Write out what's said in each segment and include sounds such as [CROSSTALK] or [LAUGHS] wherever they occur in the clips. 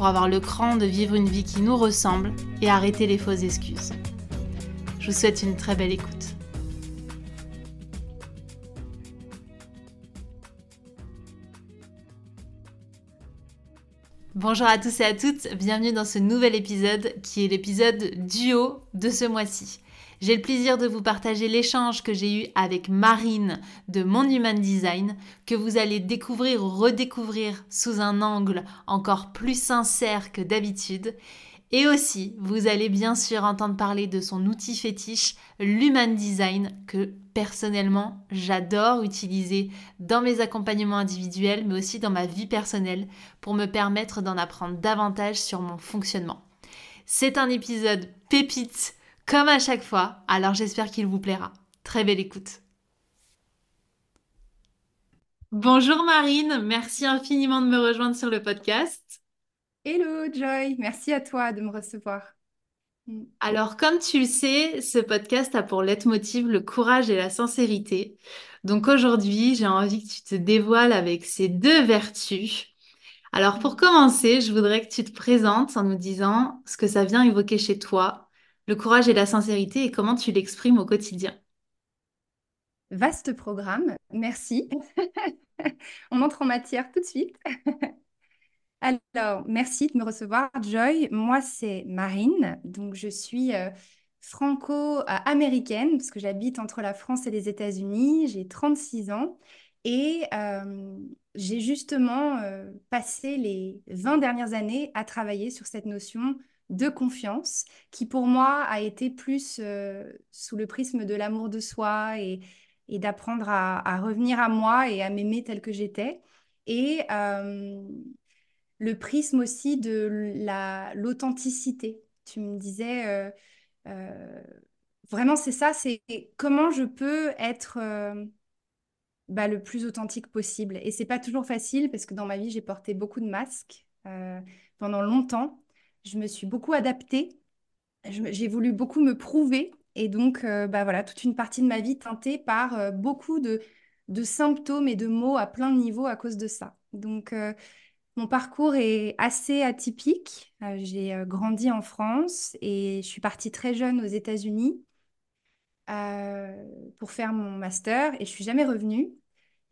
pour avoir le cran de vivre une vie qui nous ressemble et arrêter les fausses excuses. Je vous souhaite une très belle écoute. Bonjour à tous et à toutes, bienvenue dans ce nouvel épisode qui est l'épisode duo de ce mois-ci. J'ai le plaisir de vous partager l'échange que j'ai eu avec Marine de Mon Human Design, que vous allez découvrir ou redécouvrir sous un angle encore plus sincère que d'habitude. Et aussi, vous allez bien sûr entendre parler de son outil fétiche, l'Human Design, que personnellement j'adore utiliser dans mes accompagnements individuels, mais aussi dans ma vie personnelle, pour me permettre d'en apprendre davantage sur mon fonctionnement. C'est un épisode pépite comme à chaque fois, alors j'espère qu'il vous plaira. Très belle écoute. Bonjour Marine, merci infiniment de me rejoindre sur le podcast. Hello Joy, merci à toi de me recevoir. Mm. Alors comme tu le sais, ce podcast a pour leitmotiv le courage et la sincérité. Donc aujourd'hui, j'ai envie que tu te dévoiles avec ces deux vertus. Alors pour commencer, je voudrais que tu te présentes en nous disant ce que ça vient évoquer chez toi le courage et la sincérité et comment tu l'exprimes au quotidien Vaste programme, merci. [LAUGHS] On entre en matière tout de suite. [LAUGHS] Alors, merci de me recevoir, Joy. Moi, c'est Marine, donc je suis euh, franco-américaine parce que j'habite entre la France et les États-Unis. J'ai 36 ans et euh, j'ai justement euh, passé les 20 dernières années à travailler sur cette notion de confiance, qui pour moi a été plus euh, sous le prisme de l'amour de soi et, d'apprendre à, revenir à moi et à m'aimer tel que j'étais. Et euh, le prisme aussi de l'authenticité. Tu me disais, euh, vraiment c'est ça, c'est comment je peux être... Bah, le plus authentique possible. Et c'est pas toujours facile parce que dans ma vie, j'ai porté beaucoup de masques pendant longtemps je me suis beaucoup adaptée. J'ai voulu beaucoup me prouver. Et donc, euh, bah voilà, toute une partie de ma vie teintée par euh, beaucoup de, symptômes et de mots à plein de niveaux à cause de ça. Donc, euh, mon parcours est assez atypique. J'ai grandi en France et je suis partie très jeune aux États-Unis pour faire mon master et je suis jamais revenue.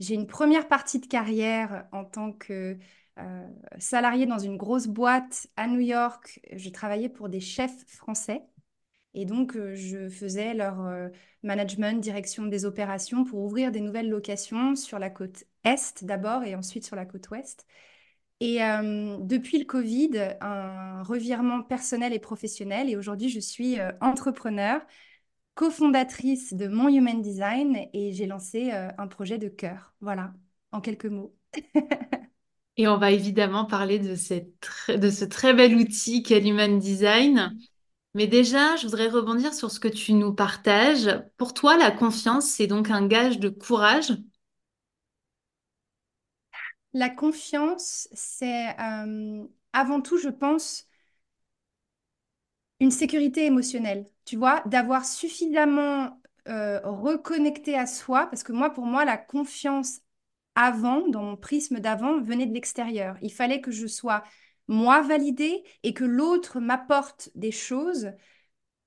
J'ai une première partie de carrière en tant que euh, salariée dans une grosse boîte à New York. Je travaillais pour des chefs français. Et donc, euh, je faisais leur euh, management, direction des opérations pour ouvrir des nouvelles locations sur la côte Est d'abord et ensuite sur la côte Ouest. Et depuis le Covid, un revirement personnel et professionnel. Et aujourd'hui, je suis entrepreneur, cofondatrice de Mon Human Design et j'ai lancé un projet de cœur. Voilà, en quelques mots. [LAUGHS] Et on va évidemment parler de, de ce très bel outil qu'est l'Human Design. Mais déjà, je voudrais rebondir sur ce que tu nous partages. Pour toi, la confiance, c'est donc un gage de courage? La confiance, c'est euh, avant tout, je pense, une sécurité émotionnelle. Tu vois, d'avoir suffisamment euh, reconnecté à soi, parce que moi, pour moi, la confiance avant, dans mon prisme d'avant, venait de l'extérieur. Il fallait que je sois moi validée et que l'autre m'apporte des choses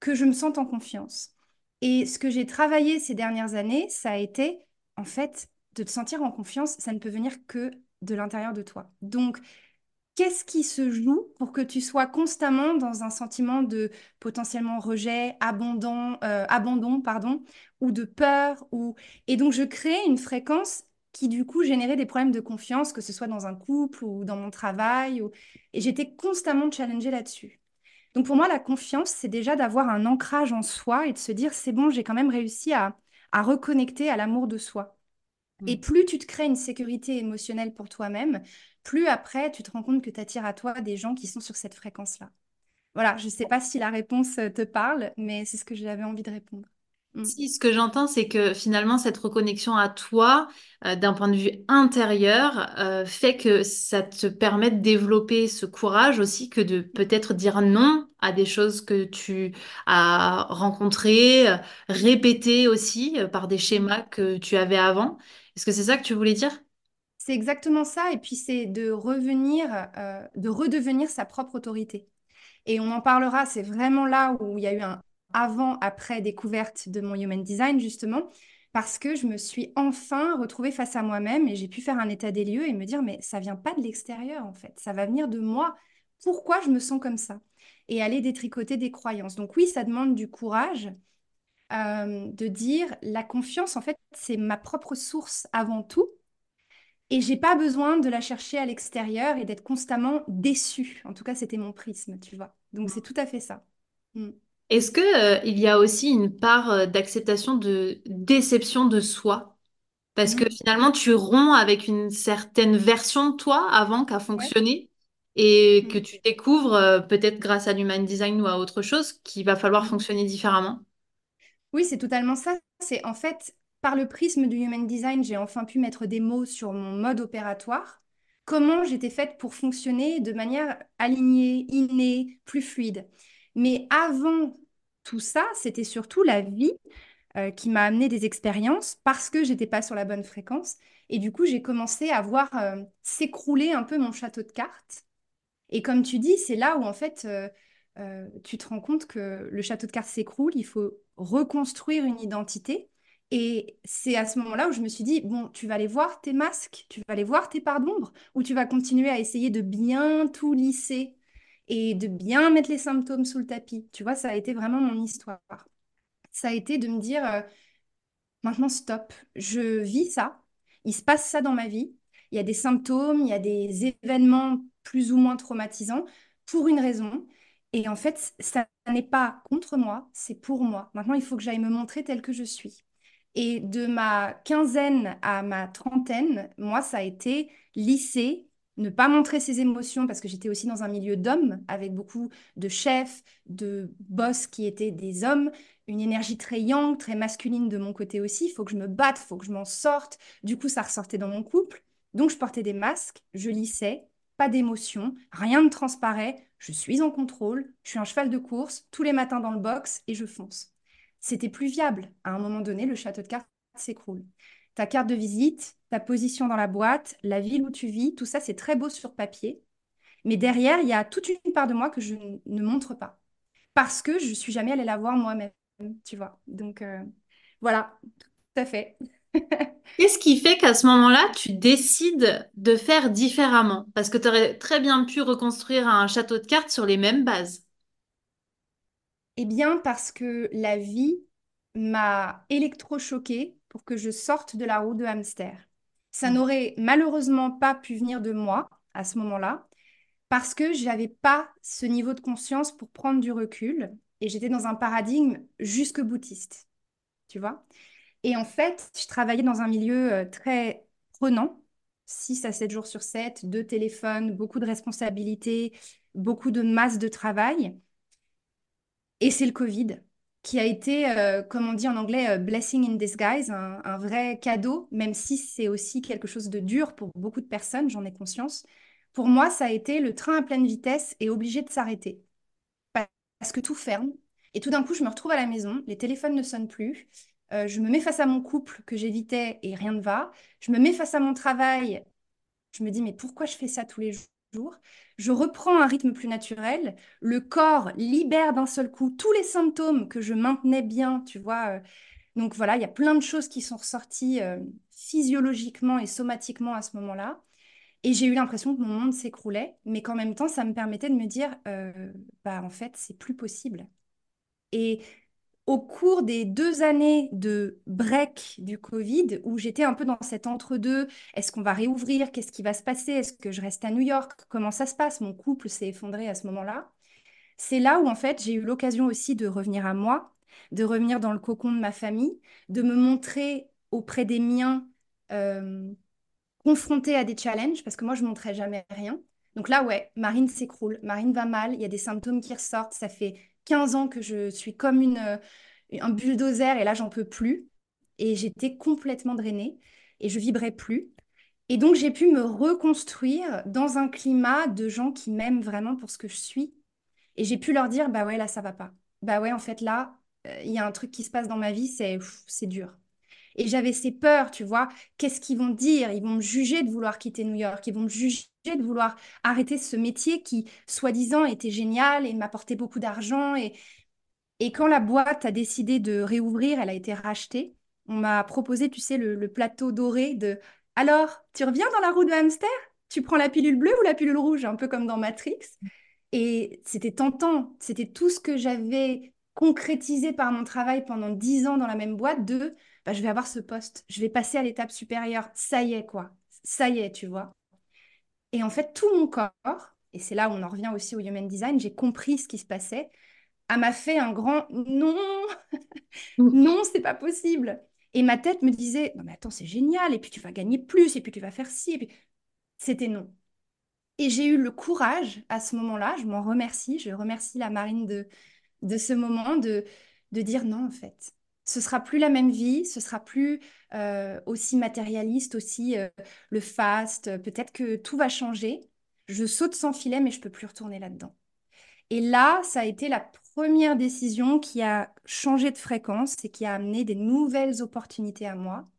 que je me sente en confiance. Et ce que j'ai travaillé ces dernières années, ça a été, en fait, de te sentir en confiance, ça ne peut venir que de l'intérieur de toi. Donc, qu'est-ce qui se joue pour que tu sois constamment dans un sentiment de potentiellement rejet, abandon, euh, abandon pardon, ou de peur ou et donc je crée une fréquence qui du coup générait des problèmes de confiance, que ce soit dans un couple ou dans mon travail. Et j'étais constamment challengée là-dessus. Donc pour moi, la confiance, c'est déjà d'avoir un ancrage en soi et de se dire, c'est bon, j'ai quand même réussi à, à reconnecter à l'amour de soi. Et mm. plus tu te crées une sécurité émotionnelle pour toi-même, plus après tu te rends compte que tu attires à toi des gens qui sont sur cette fréquence-là. Voilà, je ne sais pas si la réponse te parle, mais c'est ce que j'avais envie de répondre. Mm. Si, ce que j'entends, c'est que finalement, cette reconnexion à toi, euh, d'un point de vue intérieur, euh, fait que ça te permet de développer ce courage aussi que de peut-être dire non à des choses que tu as rencontrées, euh, répétées aussi par des schémas que tu avais avant. Est-ce que c'est ça que tu voulais dire? C'est exactement ça, et puis c'est de revenir, de redevenir sa propre autorité. Et on en parlera, c'est vraiment là où il y a eu un avant-après découverte de mon human design, justement, parce que je me suis enfin retrouvée face à moi-même et j'ai pu faire un état des lieux et me dire, mais ça vient pas de l'extérieur, en fait, ça va venir de moi. Pourquoi je me sens comme ça? Et aller détricoter des croyances. Donc oui, ça demande du courage euh, de dire, la confiance, en fait, c'est ma propre source avant tout. Et j'ai pas besoin de la chercher à l'extérieur et d'être constamment déçue. En tout cas, c'était mon prisme, tu vois. Donc c'est tout à fait ça. Mm. Est-ce que, euh, il y a aussi une part euh, d'acceptation de déception de soi? Parce que Mm. finalement, tu romps avec une certaine version de toi avant qu'à Ouais. fonctionner et que Mm. tu découvres, euh, peut-être grâce à l'human design ou à autre chose, qu'il va falloir Mm. fonctionner différemment. Oui, c'est totalement ça. C'est en fait, par le prisme du human design, j'ai enfin pu mettre des mots sur mon mode opératoire. Comment j'étais faite pour fonctionner de manière alignée, innée, plus fluide. Mais avant tout ça, c'était surtout la vie euh, qui m'a amené des expériences parce que j'étais pas sur la bonne fréquence. Et du coup, j'ai commencé à voir euh, s'écrouler un peu mon château de cartes. Et comme tu dis, c'est là où en fait, euh, tu te rends compte que le château de cartes s'écroule, il faut reconstruire une identité. Et c'est à ce moment-là où je me suis dit, bon, tu vas aller voir tes masques, tu vas aller voir tes parts d'ombre, ou tu vas continuer à essayer de bien tout lisser et de bien mettre les symptômes sous le tapis. Tu vois, ça a été vraiment mon histoire. Ça a été de me dire, euh, Maintenant, stop. Je vis ça. Il se passe ça dans ma vie. Il y a des symptômes, il y a des événements plus ou moins traumatisants pour une raison. Et en fait, ça n'est pas contre moi, c'est pour moi. Maintenant, il faut que j'aille me montrer telle que je suis. Et de ma quinzaine à ma trentaine, moi, ça a été lycée, ne pas montrer ses émotions parce que j'étais aussi dans un milieu d'hommes avec beaucoup de chefs, de boss qui étaient des hommes une énergie très yang, très masculine de mon côté aussi. Il faut que je me batte, il faut que je m'en sorte. Du coup, ça ressortait dans mon couple. Donc, je portais des masques, je lissais, pas d'émotion, rien ne transparaît. Je suis en contrôle, je suis un cheval de course, tous les matins dans le box et je fonce. C'était plus viable. À un moment donné, le château de cartes s'écroule. Ta carte de visite, ta position dans la boîte, la ville où tu vis, tout ça, c'est très beau sur papier. Mais derrière, il y a toute une part de moi que je ne montre pas. Parce que je ne suis jamais allée la voir moi-même tu vois. Donc, euh, voilà, tout à fait. [LAUGHS] Qu'est-ce qui fait qu'à ce moment-là, tu décides de faire différemment? Parce que tu aurais très bien pu reconstruire un château de cartes sur les mêmes bases. Eh bien, parce que la vie m'a électrochoquée pour que je sorte de la roue de hamster. Ça n'aurait malheureusement pas pu venir de moi à ce moment-là, parce que je n'avais pas ce niveau de conscience pour prendre du recul et j'étais dans un paradigme jusque boutiste, tu vois. Et en fait, je travaillais dans un milieu euh, très prenant, 6 à 7 jours sur 7, deux téléphones, beaucoup de responsabilités, beaucoup de masse de travail. Et c'est le Covid qui a été, euh, comme on dit en anglais, euh, blessing in disguise, un, vrai cadeau, même si c'est aussi quelque chose de dur pour beaucoup de personnes, j'en ai conscience. Pour moi, ça a été le train à pleine vitesse et obligé de s'arrêter parce que tout ferme. Et tout d'un coup, je me retrouve à la maison, les téléphones ne sonnent plus. Euh, je me mets face à mon couple que j'évitais et rien ne va. Je me mets face à mon travail. Je me dis, mais pourquoi je fais ça tous les jours? Je reprends un rythme plus naturel. Le corps libère d'un seul coup tous les symptômes que je maintenais bien, tu vois. euh. Donc voilà, il y a plein de choses qui sont ressorties euh, physiologiquement et somatiquement à ce moment-là. Et j'ai eu l'impression que mon monde s'écroulait, mais qu'en même temps, ça me permettait de me dire, euh, bah en fait, c'est plus possible. Et au cours des deux années de break du Covid, où j'étais un peu dans cet entre-deux, est-ce qu'on va réouvrir? Qu'est-ce qui va se passer? Est-ce que je reste à New York? Comment ça se passe? Mon couple s'est effondré à ce moment-là. C'est là où, en fait, j'ai eu l'occasion aussi de revenir à moi, de revenir dans le cocon de ma famille, de me montrer auprès des miens, euh, confrontée à des challenges, parce que moi, je ne montrais jamais rien. Donc là, ouais, Marine s'écroule, Marine va mal, il y a des symptômes qui ressortent. Ça fait 15 ans que je suis comme une, euh, un bulldozer et là, j'en peux plus. Et j'étais complètement drainée et je vibrais plus. Et donc, j'ai pu me reconstruire dans un climat de gens qui m'aiment vraiment pour ce que je suis. Et j'ai pu leur dire, bah ouais, là, ça va pas. Bah ouais, en fait, là, euh, il y a un truc qui se passe dans ma vie, c'est c'est dur. Et j'avais ces peurs, tu vois. Qu'est-ce qu'ils vont dire? Ils vont me juger de vouloir quitter New York. Ils vont me juger de vouloir arrêter ce métier qui, soi-disant, était génial et m'apportait beaucoup d'argent. Et, quand la boîte a décidé de réouvrir, elle a été rachetée. On m'a proposé, tu sais, le, plateau doré de Alors, tu reviens dans la roue de hamster? Tu prends la pilule bleue ou la pilule rouge? Un peu comme dans Matrix. Et c'était tentant. C'était tout ce que j'avais concrétisé par mon travail pendant dix ans dans la même boîte de bah, je vais avoir ce poste, je vais passer à l'étape supérieure. Ça y est, quoi. Ça y est, tu vois. Et en fait, tout mon corps, et c'est là où on en revient aussi au human design, j'ai compris ce qui se passait, a m'a fait un grand non, non, c'est pas possible. Et ma tête me disait, non mais attends, c'est génial, et puis tu vas gagner plus, et puis tu vas faire ci, et puis c'était non. Et j'ai eu le courage à ce moment-là, je m'en remercie, je remercie la marine de, de ce moment, de, de dire non en fait ce sera plus la même vie, ce sera plus euh, aussi matérialiste, aussi euh, le fast. Peut-être que tout va changer. Je saute sans filet, mais je peux plus retourner là-dedans. Et là, ça a été la première décision qui a changé de fréquence et qui a amené des nouvelles opportunités à moi.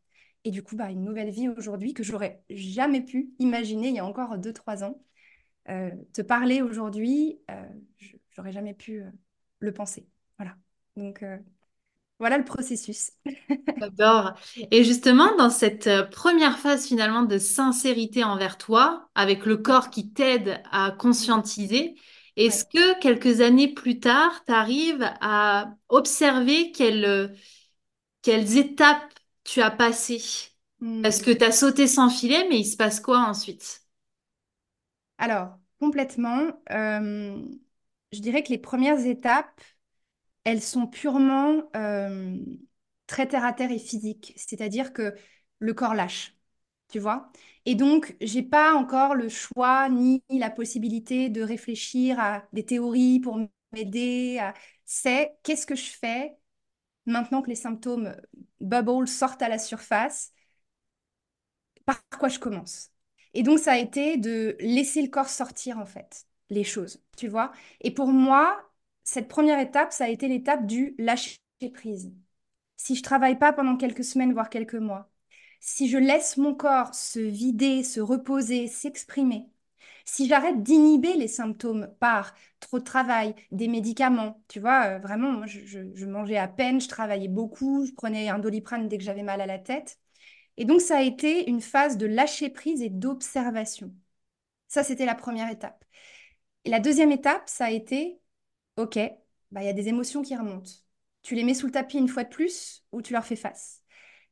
Et du coup, bah, une nouvelle vie aujourd'hui que j'aurais jamais pu imaginer il y a encore 2-3 ans. Euh, te parler aujourd'hui, j'aurais jamais pu le penser. Voilà. Donc, voilà le processus. [LAUGHS] J'adore. Et justement, dans cette euh, première phase finalement de sincérité envers toi, avec le corps qui t'aide à conscientiser, est-ce que quelques années plus tard, tu arrives à observer quelles, euh, quelles étapes tu as passées? Parce que hmm. tu as sauté sans filet, mais il se passe quoi ensuite? Alors, complètement. Euh, je dirais que les premières étapes, elles sont purement euh, très terre à terre et physiques, c'est-à-dire que le corps lâche, tu vois. Et donc, j'ai pas encore le choix ni la possibilité de réfléchir à des théories pour m'aider. C'est qu'est-ce que je fais maintenant que les symptômes bubble sortent à la surface? Par quoi je commence? Et donc, ça a été de laisser le corps sortir en fait les choses, tu vois. Et pour moi, cette première étape, ça a été l'étape du lâcher prise. Si je travaille pas pendant quelques semaines, voire quelques mois, si je laisse mon corps se vider, se reposer, s'exprimer, si j'arrête d'inhiber les symptômes par trop de travail, des médicaments, tu vois, euh, vraiment, moi, je, mangeais à peine, je travaillais beaucoup, je prenais un doliprane dès que j'avais mal à la tête. Et donc, ça a été une phase de lâcher prise et d'observation. Ça, c'était la première étape. Et la deuxième étape, ça a été ok, bah, il y a des émotions qui remontent. Tu les mets sous le tapis une fois de plus ou tu leur fais face?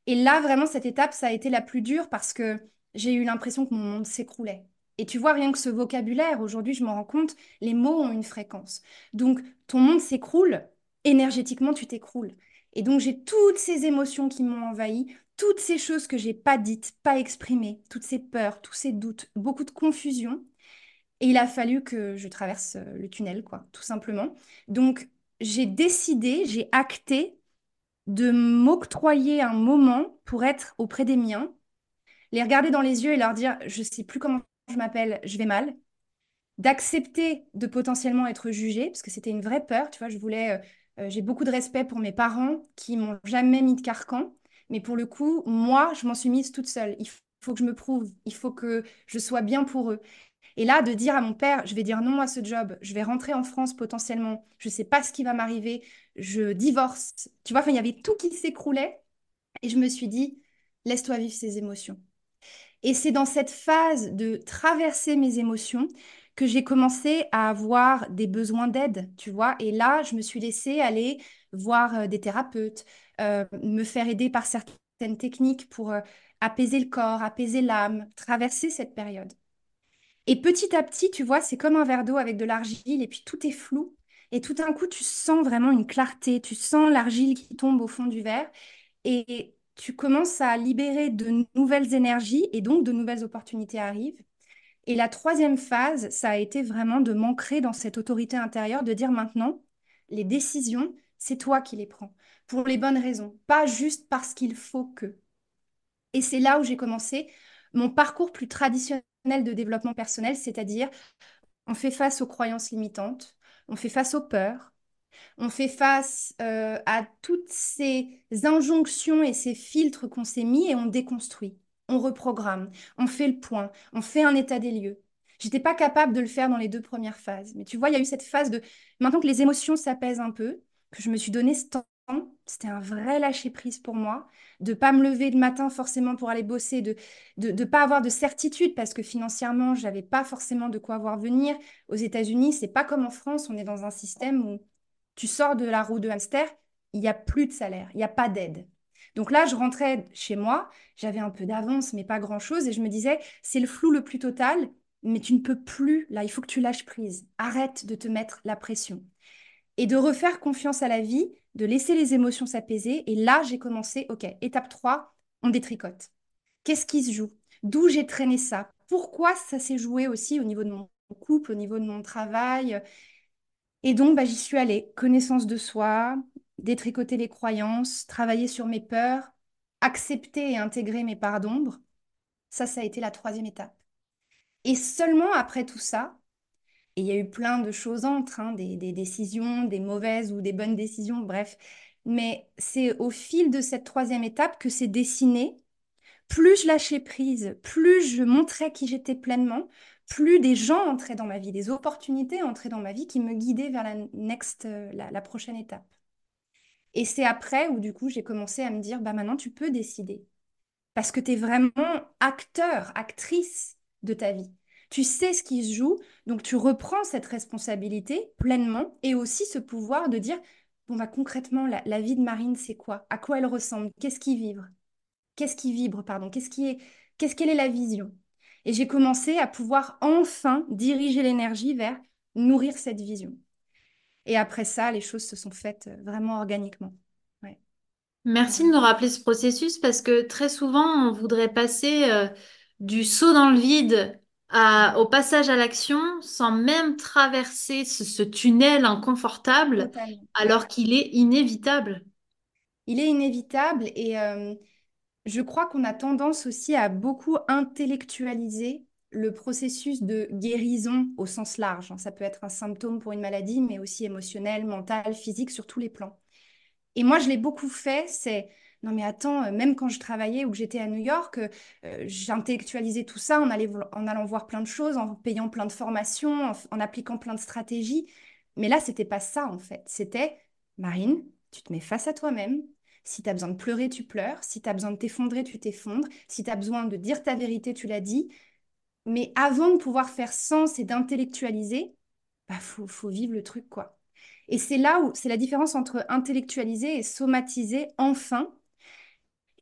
Et là, vraiment, cette étape, ça a été la plus dure parce que j'ai eu l'impression que mon monde s'écroulait. Et tu vois, rien que ce vocabulaire, aujourd'hui, je me rends compte, les mots ont une fréquence. Donc, ton monde s'écroule, énergétiquement, tu t'écroules. Et donc, j'ai toutes ces émotions qui m'ont envahi, toutes ces choses que j'ai pas dites, pas exprimées, toutes ces peurs, tous ces doutes, beaucoup de confusion. Et il a fallu que je traverse euh, le tunnel, quoi, tout simplement. Donc, j'ai décidé, j'ai acté de m'octroyer un moment pour être auprès des miens, les regarder dans les yeux et leur dire, je sais plus comment je m'appelle, je vais mal, d'accepter de potentiellement être jugée, parce que c'était une vraie peur, tu vois, je voulais, euh, euh, j'ai beaucoup de respect pour mes parents qui m'ont jamais mis de carcan, mais pour le coup, moi, je m'en suis mise toute seule. Il faut que je me prouve, il faut que je sois bien pour eux. Et là, de dire à mon père, je vais dire non à ce job, je vais rentrer en France potentiellement, je ne sais pas ce qui va m'arriver, je divorce. Tu vois, il y avait tout qui s'écroulait. Et je me suis dit, laisse-toi vivre ces émotions. Et c'est dans cette phase de traverser mes émotions que j'ai commencé à avoir des besoins d'aide, tu vois. Et là, je me suis laissée aller voir euh, des thérapeutes, euh, me faire aider par certaines techniques pour euh, apaiser le corps, apaiser l'âme, traverser cette période. Et petit à petit, tu vois, c'est comme un verre d'eau avec de l'argile et puis tout est flou. Et tout d'un coup, tu sens vraiment une clarté, tu sens l'argile qui tombe au fond du verre et tu commences à libérer de nouvelles énergies et donc de nouvelles opportunités arrivent. Et la troisième phase, ça a été vraiment de m'ancrer dans cette autorité intérieure, de dire maintenant, les décisions, c'est toi qui les prends, pour les bonnes raisons, pas juste parce qu'il faut que. Et c'est là où j'ai commencé mon parcours plus traditionnel de développement personnel, c'est-à-dire on fait face aux croyances limitantes, on fait face aux peurs, on fait face euh, à toutes ces injonctions et ces filtres qu'on s'est mis et on déconstruit, on reprogramme, on fait le point, on fait un état des lieux. J'étais pas capable de le faire dans les deux premières phases. Mais tu vois, il y a eu cette phase de maintenant que les émotions s'apaisent un peu, que je me suis donné ce temps c'était un vrai lâcher-prise pour moi, de pas me lever le matin forcément pour aller bosser, de ne de, pas avoir de certitude parce que financièrement, je n'avais pas forcément de quoi voir venir. Aux États-Unis, c'est pas comme en France, on est dans un système où tu sors de la roue de hamster, il n'y a plus de salaire, il n'y a pas d'aide. Donc là, je rentrais chez moi, j'avais un peu d'avance, mais pas grand-chose, et je me disais, c'est le flou le plus total, mais tu ne peux plus, là, il faut que tu lâches prise. Arrête de te mettre la pression. Et de refaire confiance à la vie, de laisser les émotions s'apaiser. Et là, j'ai commencé, OK, étape 3, on détricote. Qu'est-ce qui se joue? D'où j'ai traîné ça? Pourquoi ça s'est joué aussi au niveau de mon couple, au niveau de mon travail? Et donc, bah, j'y suis allée. Connaissance de soi, détricoter les croyances, travailler sur mes peurs, accepter et intégrer mes parts d'ombre. Ça, ça a été la troisième étape. Et seulement après tout ça, et il y a eu plein de choses entre, hein, des, décisions, des mauvaises ou des bonnes décisions, bref. Mais c'est au fil de cette troisième étape que c'est dessiné. Plus je lâchais prise, plus je montrais qui j'étais pleinement, plus des gens entraient dans ma vie, des opportunités entraient dans ma vie qui me guidaient vers la, next, euh, la, prochaine étape. Et c'est après où du coup j'ai commencé à me dire, bah maintenant tu peux décider. Parce que tu es vraiment acteur, actrice de ta vie tu sais ce qui se joue, donc tu reprends cette responsabilité pleinement et aussi ce pouvoir de dire, bah, concrètement, la, vie de Marine, c'est quoi? À quoi elle ressemble? Qu'est-ce qui vibre? Qu'est-ce qui vibre, pardon? Qu'est-ce qui est, qu'est-ce quelle est la vision? Et j'ai commencé à pouvoir enfin diriger l'énergie vers nourrir cette vision. Et après ça, les choses se sont faites euh, vraiment organiquement. Merci de me rappeler ce processus parce que très souvent, on voudrait passer euh, du saut dans le vide au passage à l'action sans même traverser ce, tunnel inconfortable alors qu'il est inévitable. Il est inévitable et euh, je crois qu'on a tendance aussi à beaucoup intellectualiser le processus de guérison au sens large. Ça peut être un symptôme pour une maladie, mais aussi émotionnel, mental, physique, sur tous les plans. Et moi, je l'ai beaucoup fait, c'est non mais attends, euh, même quand je travaillais ou que j'étais à New York, euh, j'intellectualisais tout ça en, en, allant voir plein de choses, en payant plein de formations, en, appliquant plein de stratégies. Mais là, c'était pas ça en fait. C'était, Marine, tu te mets face à toi-même. Si tu as besoin de pleurer, tu pleures. Si tu as besoin de t'effondrer, tu t'effondres. Si tu as besoin de dire ta vérité, tu l'as dit. Mais avant de pouvoir faire sens et d'intellectualiser, bah faut, faut vivre le truc quoi. Et c'est là où c'est la différence entre intellectualiser et somatiser enfin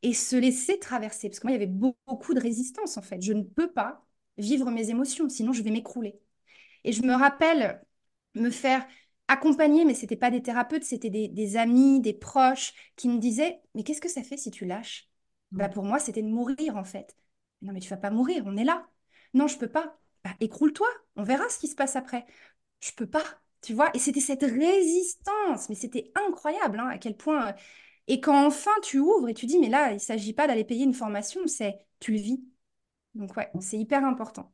et se laisser traverser. Parce que moi, il y avait beaucoup de résistance, en fait. Je ne peux pas vivre mes émotions, sinon je vais m'écrouler. Et je me rappelle me faire accompagner, mais ce n'était pas des thérapeutes, c'était des, amis, des proches qui me disaient, mais qu'est-ce que ça fait si tu lâches? Bah, Pour moi, c'était de mourir, en fait. Non, mais tu vas pas mourir, on est là. Non, je peux pas. Bah, écroule-toi, on verra ce qui se passe après. Je peux pas, tu vois. Et c'était cette résistance, mais c'était incroyable hein, à quel point et quand enfin tu ouvres et tu dis, mais là, il ne s'agit pas d'aller payer une formation, c'est tu le vis. Donc ouais, c'est hyper important.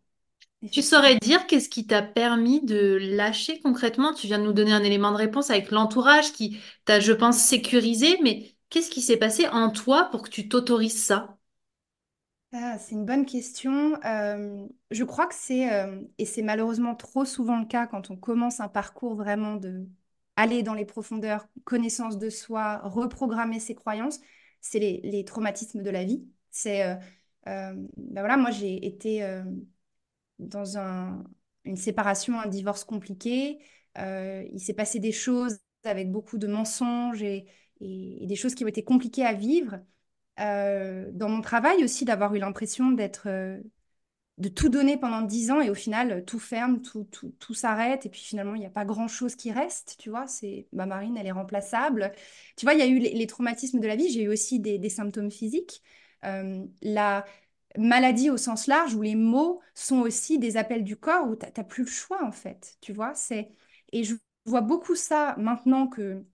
Tu saurais dire qu'est-ce qui t'a permis de lâcher concrètement? Tu viens de nous donner un élément de réponse avec l'entourage qui t'a, je pense, sécurisé, mais qu'est-ce qui s'est passé en toi pour que tu t'autorises ça? Ah, c'est une bonne question. Euh, je crois que c'est, euh, et c'est malheureusement trop souvent le cas quand on commence un parcours vraiment de aller dans les profondeurs, connaissance de soi, reprogrammer ses croyances, c'est les, traumatismes de la vie. C'est, euh, euh, ben voilà, moi j'ai été euh, dans une séparation, un divorce compliqué. il s'est passé des choses avec beaucoup de mensonges et, des choses qui ont été compliquées à vivre. dans mon travail aussi, d'avoir eu l'impression d'être de tout donner pendant dix ans et au final, tout ferme, tout, tout, tout s'arrête et puis finalement, il n'y a pas grand-chose qui reste, tu vois. C'est ma marine, elle est remplaçable. Tu vois, il y a eu les, traumatismes de la vie, j'ai eu aussi des, symptômes physiques. Euh, la, maladie au sens large, où les mots sont aussi des appels du corps, où tu n'as plus le choix, en fait. Tu vois, c'est... Et je vois beaucoup ça maintenant que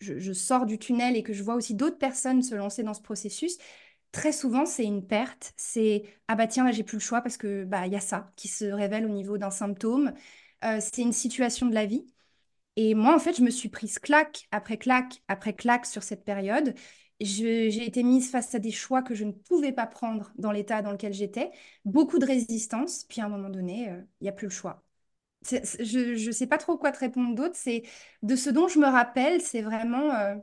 je, je, sors du tunnel et que je vois aussi d'autres personnes se lancer dans ce processus. Très souvent, c'est une perte. C'est ah bah tiens, là, j'ai plus le choix parce que bah il y a ça qui se révèle au niveau d'un symptôme. Euh, c'est une situation de la vie. Et moi, en fait, je me suis prise claque après claque après claque sur cette période. J'ai été mise face à des choix que je ne pouvais pas prendre dans l'état dans lequel j'étais. Beaucoup de résistance. Puis à un moment donné, euh, il n'y a plus le choix. je ne sais pas trop quoi te répondre d'autre. C'est de ce dont je me rappelle, c'est vraiment euh,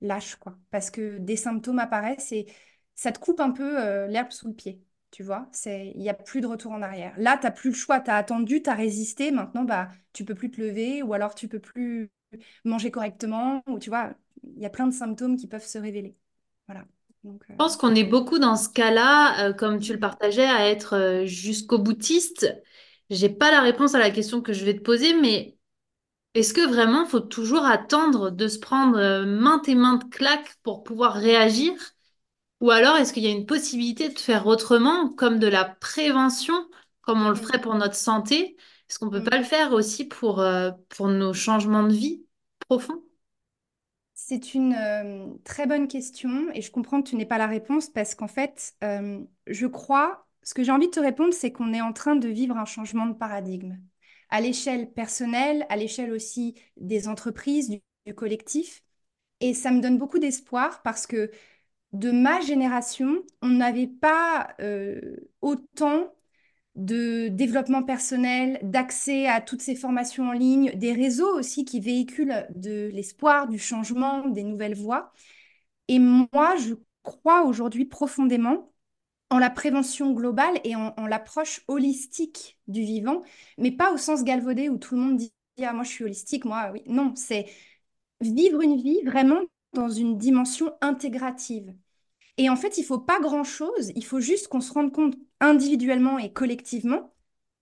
lâche, quoi. Parce que des symptômes apparaissent et ça te coupe un peu euh, l'herbe sous le pied. Tu vois, c'est il n'y a plus de retour en arrière. Là, tu n'as plus le choix, tu as attendu, tu as résisté, maintenant bah tu peux plus te lever ou alors tu peux plus manger correctement ou tu vois, il y a plein de symptômes qui peuvent se révéler. Voilà. Donc, euh, Je pense qu'on est beaucoup dans ce cas-là, euh, comme tu le partageais, à être euh, jusqu'au boutiste. J'ai pas la réponse à la question que je vais te poser, mais est-ce que vraiment faut toujours attendre de se prendre maintes et maintes claques pour pouvoir réagir? Ou alors, est-ce qu'il y a une possibilité de faire autrement, comme de la prévention, comme on le ferait pour notre santé? Est-ce qu'on ne peut pas le faire aussi pour, euh, pour nos changements de vie profonds? C'est une euh, très bonne question et je comprends que tu n'aies pas la réponse parce qu'en fait, euh, je crois, ce que j'ai envie de te répondre, c'est qu'on est en train de vivre un changement de paradigme à l'échelle personnelle, à l'échelle aussi des entreprises, du collectif. Et ça me donne beaucoup d'espoir parce que de ma génération, on n'avait pas euh, autant de développement personnel, d'accès à toutes ces formations en ligne, des réseaux aussi qui véhiculent de l'espoir, du changement, des nouvelles voies. Et moi, je crois aujourd'hui profondément en la prévention globale et en, l'approche holistique du vivant, mais pas au sens galvaudé où tout le monde dit ah moi je suis holistique, moi oui. Non, c'est vivre une vie vraiment dans une dimension intégrative. Et en fait, il faut pas grand-chose, il faut juste qu'on se rende compte individuellement et collectivement,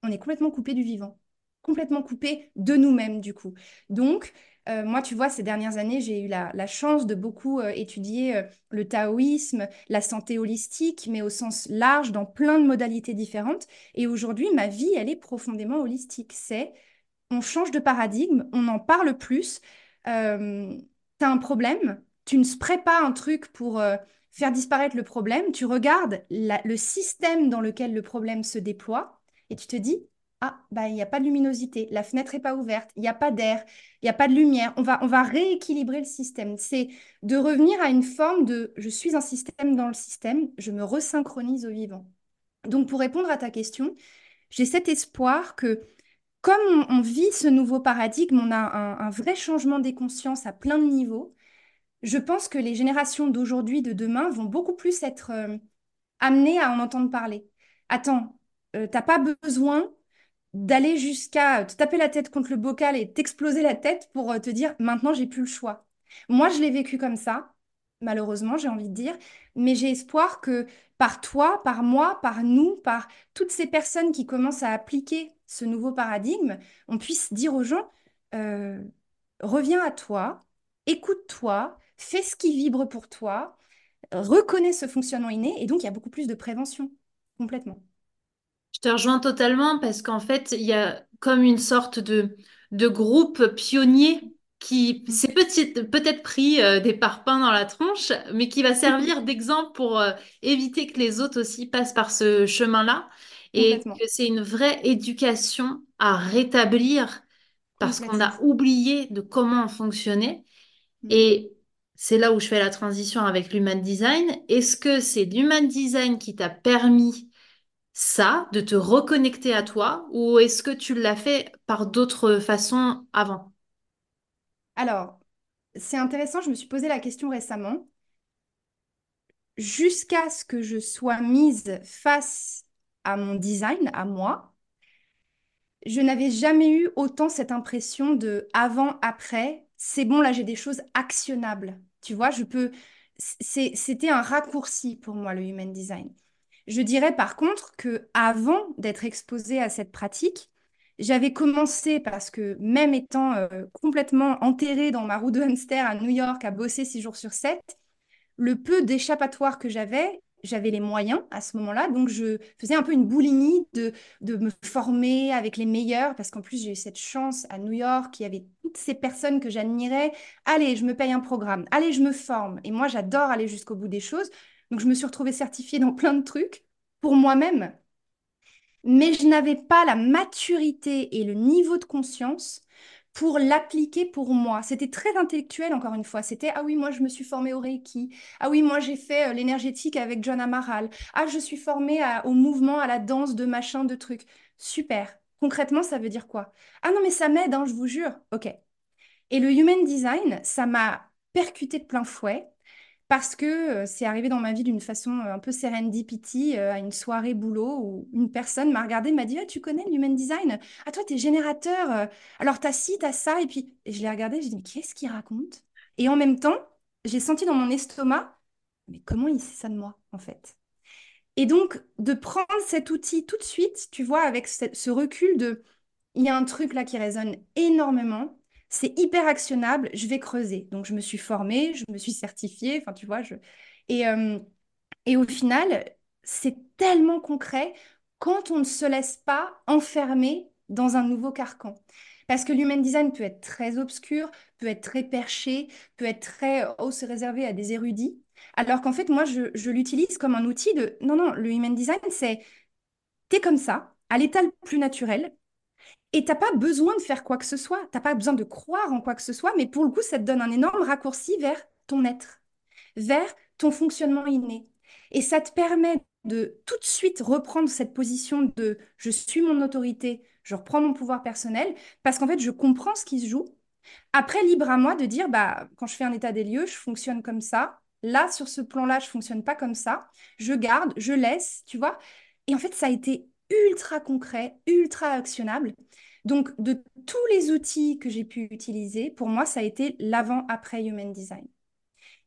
on est complètement coupé du vivant, complètement coupé de nous-mêmes du coup. Donc, euh, moi, tu vois, ces dernières années, j'ai eu la, chance de beaucoup euh, étudier euh, le taoïsme, la santé holistique, mais au sens large, dans plein de modalités différentes. Et aujourd'hui, ma vie, elle est profondément holistique. C'est, on change de paradigme, on en parle plus. tu as un problème, tu ne sprays pas un truc pour faire disparaître le problème, tu regardes le système dans lequel le problème se déploie et tu te dis, ah, bah, il n'y a pas de luminosité, la fenêtre n'est pas ouverte, il n'y a pas d'air, il n'y a pas de lumière. On va, on va rééquilibrer le système. C'est de revenir à une forme de je suis un système dans le système, je me resynchronise au vivant. Donc, pour répondre à ta question, j'ai cet espoir que comme on, vit ce nouveau paradigme, on a un, vrai changement des consciences à plein de niveaux je pense que les générations d'aujourd'hui, de demain, vont beaucoup plus être euh, amenées à en entendre parler. Attends, euh, t'as pas besoin d'aller jusqu'à te taper la tête contre le bocal et t'exploser la tête pour euh, te dire maintenant j'ai plus le choix. Moi, je l'ai vécu comme ça, malheureusement, j'ai envie de dire, mais j'ai espoir que par toi, par moi, par nous, par toutes ces personnes qui commencent à appliquer ce nouveau paradigme, on puisse dire aux gens, reviens à toi, écoute-toi, fais ce qui vibre pour toi, reconnais ce fonctionnement inné, et donc il y a beaucoup plus de prévention, complètement. Je te rejoins totalement parce qu'en fait, il y a comme une sorte de, de groupe pionnier qui mm. s'est peut-être pris euh, des parpaings dans la tronche, mais qui va servir d'exemple pour euh, éviter que les autres aussi passent par ce chemin-là. Et que c'est une vraie éducation à rétablir parce qu'on a oublié de comment on fonctionnait. Mm. Et c'est là où je fais la transition avec l'human design. Est-ce que c'est l'human design qui t'a permis ça, de te reconnecter à toi, ou est-ce que tu l'as fait par d'autres façons avant? Alors, c'est intéressant, je me suis posé la question récemment. Jusqu'à ce que je sois mise face à mon design, à moi, je n'avais jamais eu autant cette impression de avant-après, c'est bon, là j'ai des choses actionnables. Tu vois, je peux. C'était un raccourci pour moi, le human design. Je dirais par contre que avant d'être exposée à cette pratique, j'avais commencé parce que même étant euh, complètement enterrée dans ma roue de hamster à New York, à bosser six jours sur sept, le peu d'échappatoire que j'avais, j'avais les moyens à ce moment-là, donc je faisais un peu une boulimie de, de me former avec les meilleurs, parce qu'en plus j'ai eu cette chance à New York, il y avait toutes ces personnes que j'admirais. Allez, je me paye un programme, allez, je me forme. Et moi, j'adore aller jusqu'au bout des choses. Donc je me suis retrouvée certifiée dans plein de trucs pour moi-même. Mais je n'avais pas la maturité et le niveau de conscience pour l'appliquer pour moi. C'était très intellectuel, encore une fois. C'était, ah oui, moi, je me suis formée au Reiki. Ah oui, moi, j'ai fait euh, l'énergétique avec John Amaral. Ah, je suis formée au mouvement, à la danse de machin, de trucs. Super. Concrètement, ça veut dire quoi? Ah non, mais ça m'aide, hein, je vous jure. OK. Et le human design, ça m'a percuté de plein fouet parce que euh, c'est arrivé dans ma vie d'une façon euh, un peu serendipity euh, à une soirée boulot où une personne m'a regardé m'a dit ah, tu connais l'human design? Ah toi tu es générateur alors t'as ci t'as ça et puis je l'ai regardé j'ai dit mais qu'est-ce qu'il raconte? Et en même temps j'ai senti dans mon estomac mais comment il sait ça de moi en fait? Et donc de prendre cet outil tout de suite tu vois avec ce recul de il y a un truc là qui résonne énormément c'est hyper actionnable, je vais creuser. Donc, je me suis formée, je me suis certifiée, enfin, tu vois. Et, euh, et au final, c'est tellement concret quand on ne se laisse pas enfermer dans un nouveau carcan. Parce que l'human design peut être très obscur, peut être très perché, peut être très, oh, se réserver à des érudits. Alors qu'en fait, moi, je, je l'utilise comme un outil de, non, non, le human design, c'est, t'es comme ça, à l'état le plus naturel, et t'as pas besoin de faire quoi que ce soit, t'as pas besoin de croire en quoi que ce soit, mais pour le coup, ça te donne un énorme raccourci vers ton être, vers ton fonctionnement inné. Et ça te permet de tout de suite reprendre cette position de je suis mon autorité, je reprends mon pouvoir personnel, parce qu'en fait, je comprends ce qui se joue. Après, libre à moi de dire, bah, quand je fais un état des lieux, je fonctionne comme ça. Là, sur ce plan-là, je fonctionne pas comme ça. Je garde, je laisse, tu vois. Et en fait, ça a été ultra concret, ultra actionnable. Donc, de tous les outils que j'ai pu utiliser, pour moi, ça a été l'avant-après Human Design.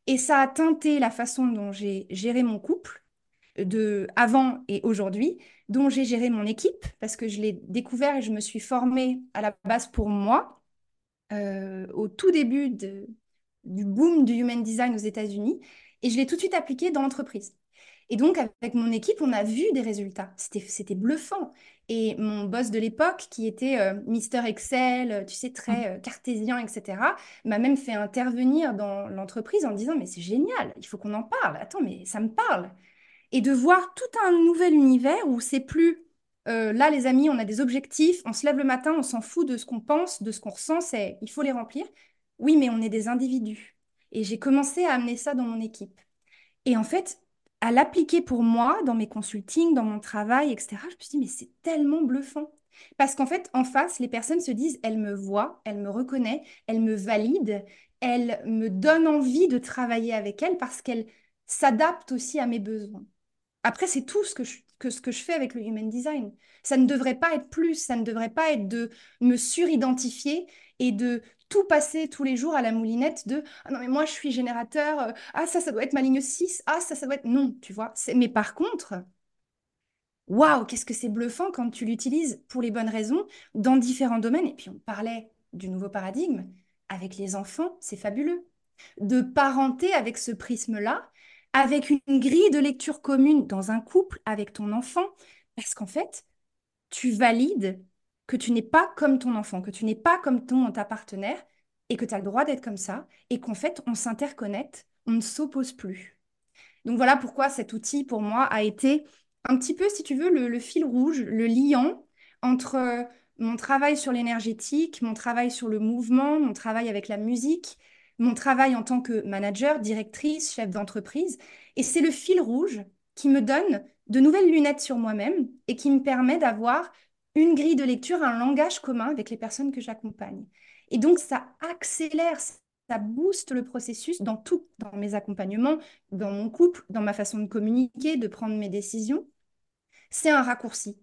Et ça a teinté la façon dont j'ai géré mon couple, de avant et aujourd'hui, dont j'ai géré mon équipe, parce que je l'ai découvert et je me suis formée à la base pour moi, euh, au tout début du boom du Human Design aux États-Unis, et je l'ai tout de suite appliqué dans l'entreprise. Et donc, avec mon équipe, on a vu des résultats. C'était bluffant. Et mon boss de l'époque, qui était euh, Mister Excel, euh, tu sais, très mmh. euh, cartésien, etc., m'a même fait intervenir dans l'entreprise en disant, mais c'est génial, il faut qu'on en parle. Attends, mais ça me parle. Et de voir tout un nouvel univers où c'est plus, là, les amis, on a des objectifs, on se lève le matin, on s'en fout de ce qu'on pense, de ce qu'on ressent, c'est, il faut les remplir. Oui, mais on est des individus. Et j'ai commencé à amener ça dans mon équipe. Et en fait, à l'appliquer pour moi dans mes consultings, dans mon travail, etc., je me suis dit, mais c'est tellement bluffant. Parce qu'en fait, en face, les personnes se disent, elle me voit, elle me reconnaît, elle me valide, elle me donne envie de travailler avec elle parce qu'elle s'adapte aussi à mes besoins. Après, c'est tout ce que ce que je fais avec le Human Design. Ça ne devrait pas être plus, ça ne devrait pas être de me suridentifier et de tout passer tous les jours à la moulinette de ah non mais moi je suis générateur euh, ah ça ça doit être ma ligne 6 ah ça ça doit être non tu vois mais par contre waouh qu'est-ce que c'est bluffant quand tu l'utilises pour les bonnes raisons dans différents domaines. Et puis on parlait du nouveau paradigme. Avec les enfants c'est fabuleux. De parenter avec ce prisme là avec une grille de lecture commune dans un couple avec ton enfant parce qu'en fait tu valides que tu n'es pas comme ton enfant, que tu n'es pas comme ton ta partenaire, et que tu as le droit d'être comme ça, et qu'en fait, on s'interconnecte, on ne s'oppose plus. Donc voilà pourquoi cet outil, pour moi, a été un petit peu, si tu veux, le, fil rouge, le liant entre euh, mon travail sur l'énergétique, mon travail sur le mouvement, mon travail avec la musique, mon travail en tant que manager, directrice, chef d'entreprise. Et c'est le fil rouge qui me donne de nouvelles lunettes sur moi-même et qui me permet d'avoir une grille de lecture, un langage commun avec les personnes que j'accompagne. Et donc, ça accélère, ça booste le processus dans tout, dans mes accompagnements, dans mon couple, dans ma façon de communiquer, de prendre mes décisions. C'est un raccourci.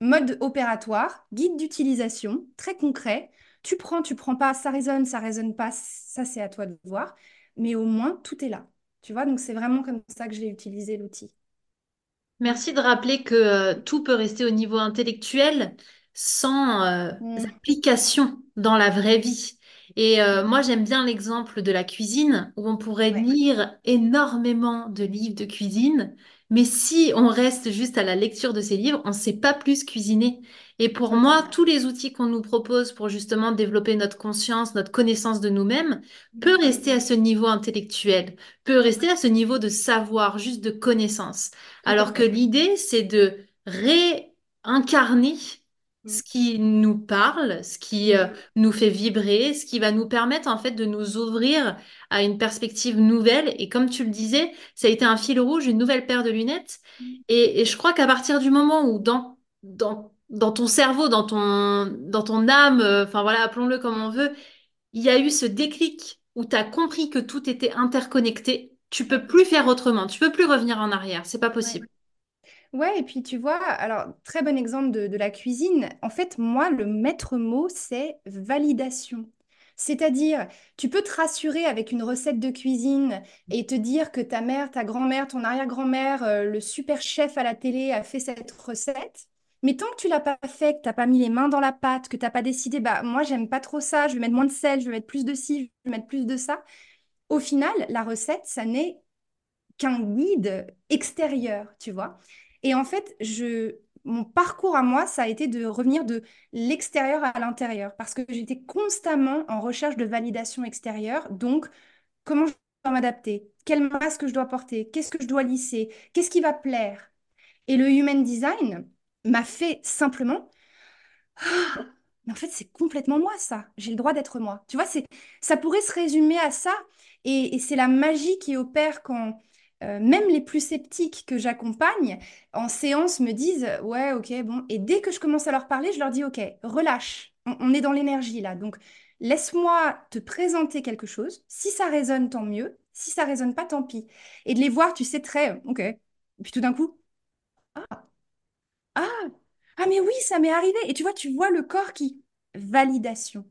Mode opératoire, guide d'utilisation, très concret. Tu prends, tu prends pas, ça résonne, ça résonne pas, ça c'est à toi de voir. Mais au moins, tout est là. Tu vois, donc c'est vraiment comme ça que j'ai utilisé l'outil. Merci de rappeler que euh, tout peut rester au niveau intellectuel sans euh, mm. application dans la vraie vie. Et euh, moi, j'aime bien l'exemple de la cuisine, où on pourrait Ouais, lire énormément de livres de cuisine, mais si on reste juste à la lecture de ces livres, on ne sait pas plus cuisiner. Et pour moi, tous les outils qu'on nous propose pour justement développer notre conscience, notre connaissance de nous-mêmes, peut rester à ce niveau intellectuel, peut rester à ce niveau de savoir, juste de connaissance. Alors que l'idée, c'est de réincarner ce qui nous parle, ce qui euh, nous fait vibrer, ce qui va nous permettre en fait de nous ouvrir à une perspective nouvelle. Et comme tu le disais, ça a été un fil rouge, une nouvelle paire de lunettes. mm. Et, et je crois qu'à partir du moment où dans, dans, dans ton cerveau, dans ton, dans ton âme, euh, enfin voilà, appelons-le comme on veut, il y a eu ce déclic où tu as compris que tout était interconnecté, tu peux plus faire autrement, tu peux plus revenir en arrière, c'est pas possible. Ouais, et puis tu vois, alors très bon exemple de, de la cuisine. En fait, moi, le maître mot, c'est validation. C'est-à-dire, tu peux te rassurer avec une recette de cuisine et te dire que ta mère, ta grand-mère, ton arrière-grand-mère, euh, le super chef à la télé a fait cette recette. Mais tant que tu l'as pas fait, que tu n'as pas mis les mains dans la pâte, que tu n'as pas décidé, bah moi, j'aime pas trop ça, je vais mettre moins de sel, je vais mettre plus de ci, je vais mettre plus de ça. Au final, la recette, ça n'est qu'un guide extérieur, tu vois. Et en fait, je, mon parcours à moi, ça a été de revenir de l'extérieur à l'intérieur, parce que j'étais constamment en recherche de validation extérieure. Donc, comment je dois m'adapter? Quel masque je dois porter? Qu'est-ce que je dois lisser? Qu'est-ce qui va plaire? Et le human design m'a fait simplement mais en fait, c'est complètement moi, ça. J'ai le droit d'être moi. Tu vois, ça pourrait se résumer à ça. Et c'est la magie qui opère quand euh, même les plus sceptiques que j'accompagne en séance me disent, ouais, ok, bon. Et dès que je commence à leur parler, je leur dis, ok, relâche. On, est dans l'énergie là. Donc, laisse-moi te présenter quelque chose. Si ça résonne, tant mieux. Si ça résonne pas, tant pis. Et de les voir, tu sais, très, ok. Et puis tout d'un coup, ah, ah, mais oui, ça m'est arrivé. Et tu vois, tu vois le corps qui... Validation.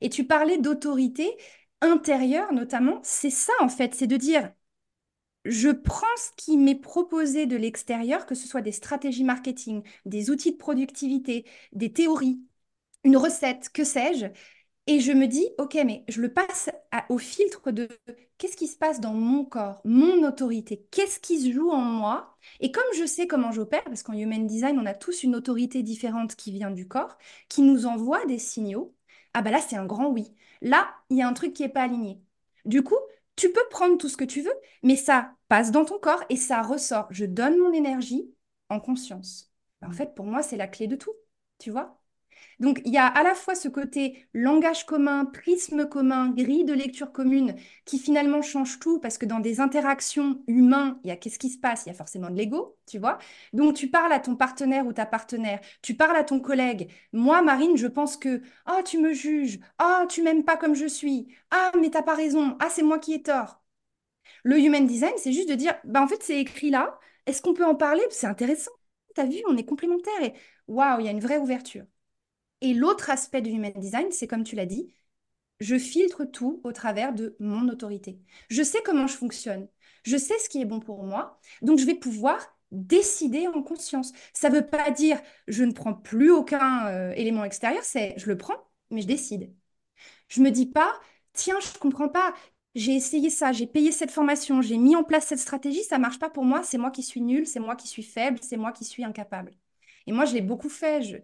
Et tu parlais d'autorité intérieure, notamment. C'est ça, en fait, c'est de dire, je prends ce qui m'est proposé de l'extérieur, que ce soit des stratégies marketing, des outils de productivité, des théories, une recette, que sais-je, et je me dis, ok, mais je le passe au filtre de qu'est-ce qui se passe dans mon corps, mon autorité, qu'est-ce qui se joue en moi. Et comme je sais comment j'opère, parce qu'en Human Design, on a tous une autorité différente qui vient du corps, qui nous envoie des signaux, ah bah là, c'est un grand oui. Là, il y a un truc qui n'est pas aligné. Du coup, tu peux prendre tout ce que tu veux, mais ça passe dans ton corps et ça ressort. Je donne mon énergie en conscience. En fait, pour moi, c'est la clé de tout, tu vois? Donc, il y a à la fois ce côté langage commun, prisme commun, grille de lecture commune, qui finalement change tout, parce que dans des interactions humaines, il y a qu'est-ce qui se passe? Il y a forcément de l'ego, tu vois? Donc, tu parles à ton partenaire ou ta partenaire, tu parles à ton collègue. Moi, Marine, je pense que, ah, tu me juges, ah, tu m'aimes pas comme je suis, ah, mais t'as pas raison, ah, c'est moi qui ai tort. Le human design, c'est juste de dire, bah, en fait, c'est écrit là, est-ce qu'on peut en parler? C'est intéressant. T'as vu, on est complémentaires et waouh, il y a une vraie ouverture. Et l'autre aspect du human design, c'est comme tu l'as dit, je filtre tout au travers de mon autorité. Je sais comment je fonctionne. Je sais ce qui est bon pour moi. Donc, je vais pouvoir décider en conscience. Ça ne veut pas dire je ne prends plus aucun euh, élément extérieur, c'est je le prends, mais je décide. Je me dis pas, tiens, je ne comprends pas. J'ai essayé ça, j'ai payé cette formation, j'ai mis en place cette stratégie, ça marche pas pour moi, c'est moi qui suis nulle, c'est moi qui suis faible, c'est moi qui suis incapable. Et moi, je l'ai beaucoup fait. Je,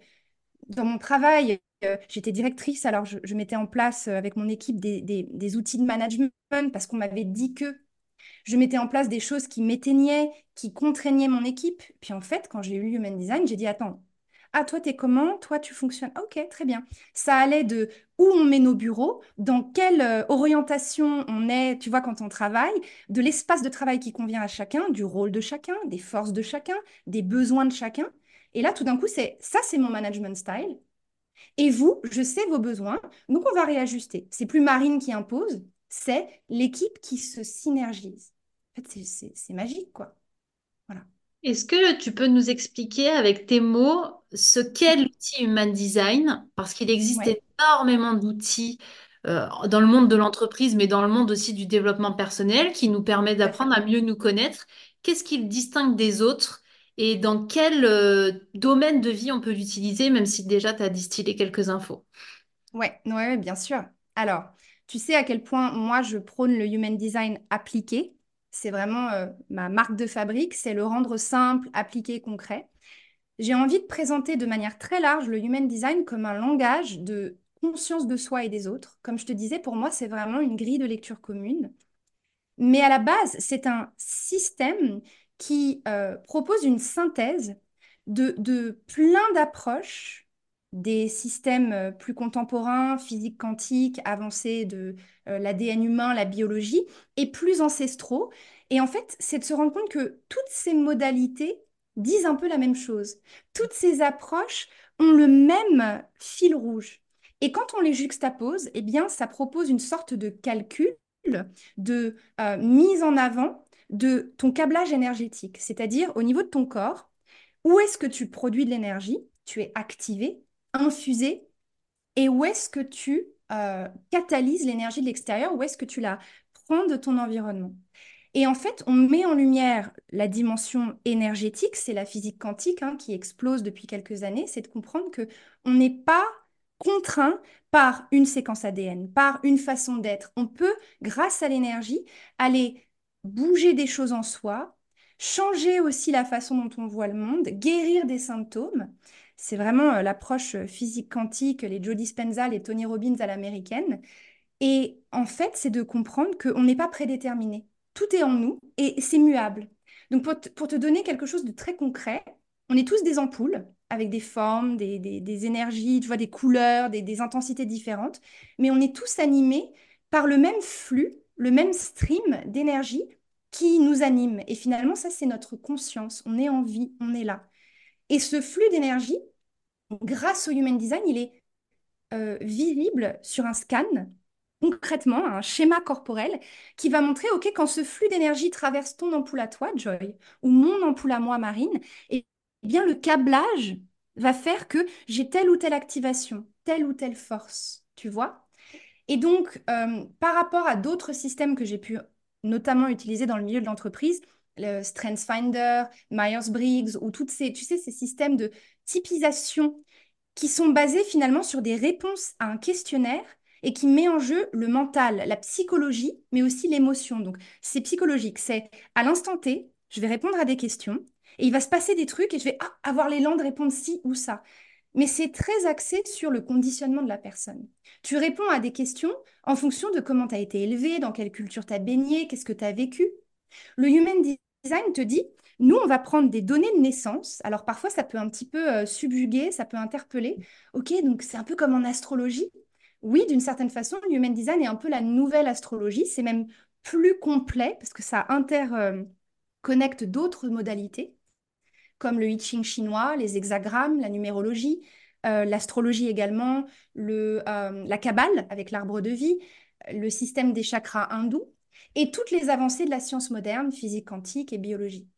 dans mon travail, euh, j'étais directrice, alors je, mettais en place euh, avec mon équipe des, des- des outils de management parce qu'on m'avait dit que je mettais en place des choses qui m'éteignaient, qui contraignaient mon équipe. Puis en fait, quand j'ai eu Human Design, j'ai dit, attends, ah, toi, t'es comment? Toi, tu fonctionnes? Ah, Ok, très bien. Ça allait de où on met nos bureaux, dans quelle euh, orientation on est, tu vois, quand on travaille, de l'espace de travail qui convient à chacun, du rôle de chacun, des forces de chacun, des besoins de chacun. Et là, tout d'un coup, c'est ça, c'est mon management style. Et vous, je sais vos besoins, donc on va réajuster. C'est plus Marine qui impose, c'est l'équipe qui se synergise. En fait, c'est magique, quoi. Voilà. Est-ce que tu peux nous expliquer avec tes mots ce qu'est l'outil Human Design? Parce qu'il existe Ouais, énormément d'outils euh, dans le monde de l'entreprise, mais dans le monde aussi du développement personnel qui nous permet d'apprendre à mieux nous connaître. Qu'est-ce qui le distingue des autres et dans quel euh, domaine de vie on peut l'utiliser, même si déjà tu as distillé quelques infos? Ouais, ouais, bien sûr. Alors, Tu sais à quel point moi je prône le human design appliqué. C'est vraiment euh, ma marque de fabrique, c'est le rendre simple, appliqué, concret. J'ai envie de présenter de manière très large le human design comme un langage de conscience de soi et des autres. Comme je te disais, pour moi, c'est vraiment une grille de lecture commune. Mais à la base, c'est un système qui euh, propose une synthèse de, de plein d'approches des systèmes euh, plus contemporains, physique quantique, avancés de euh, l'ADN humain, la biologie, et plus ancestraux. Et en fait, c'est de se rendre compte que toutes ces modalités disent un peu la même chose. Toutes ces approches ont le même fil rouge. Et quand on les juxtapose, eh bien, ça propose une sorte de calcul, de mise en avant de ton câblage énergétique, c'est-à-dire au niveau de ton corps, où est-ce que tu produis de l'énergie, tu es activé, infusé, et où est-ce que tu euh, catalyses l'énergie de l'extérieur, où est-ce que tu la prends de ton environnement. Et en fait, on met en lumière la dimension énergétique, c'est la physique quantique hein, qui explose depuis quelques années, c'est de comprendre que on n'est pas contraint par une séquence ADN, par une façon d'être. On peut, grâce à l'énergie, aller bouger des choses en soi, changer aussi la façon dont on voit le monde, guérir des symptômes. C'est vraiment euh, l'approche euh, physique quantique, les Joe Dispenza, les Tony Robbins à l'américaine. Et en fait, c'est de comprendre qu'on n'est pas prédéterminé. Tout est en nous et c'est muable. Donc, pour te, donner quelque chose de très concret, on est tous des ampoules avec des formes, des, énergies, tu vois, des couleurs, des, des, intensités différentes, mais on est tous animés par le même flux, le même stream d'énergie qui nous anime. Et finalement, ça, c'est notre conscience. On est en vie, on est là. Et ce flux d'énergie, grâce au Human Design, il est euh, visible sur un scan, concrètement, un schéma corporel qui va montrer, OK, quand ce flux d'énergie traverse ton ampoule à toi, Joy, ou mon ampoule à moi, Marine, et eh bien, le câblage va faire que j'ai telle ou telle activation, telle ou telle force, tu vois? Et donc, euh, par rapport à d'autres systèmes que j'ai pu notamment utiliser dans le milieu de l'entreprise, le StrengthsFinder, Myers-Briggs, ou toutes ces, tu sais, ces systèmes de typisation qui sont basés finalement sur des réponses à un questionnaire et qui met en jeu le mental, la psychologie, mais aussi l'émotion. Donc, c'est psychologique. C'est à l'instant T, je vais répondre à des questions et il va se passer des trucs et je vais ah, avoir l'élan de répondre ci ou ça. Mais c'est très axé sur le conditionnement de la personne. Tu réponds à des questions en fonction de comment tu as été élevé, dans quelle culture tu as baigné, qu'est-ce que tu as vécu. Le human design te dit, nous, on va prendre des données de naissance. Alors parfois, ça peut un petit peu euh, subjuguer, ça peut interpeller. Ok, donc c'est un peu comme en astrologie. Oui, d'une certaine façon, le human design est un peu la nouvelle astrologie. C'est même plus complet parce que ça interconnecte euh, d'autres modalités comme le I Ching chinois, les hexagrammes, la numérologie, euh, l'astrologie également, le, la Kabbale avec l'arbre de vie, le système des chakras hindous et toutes les avancées de la science moderne, physique quantique et biologie.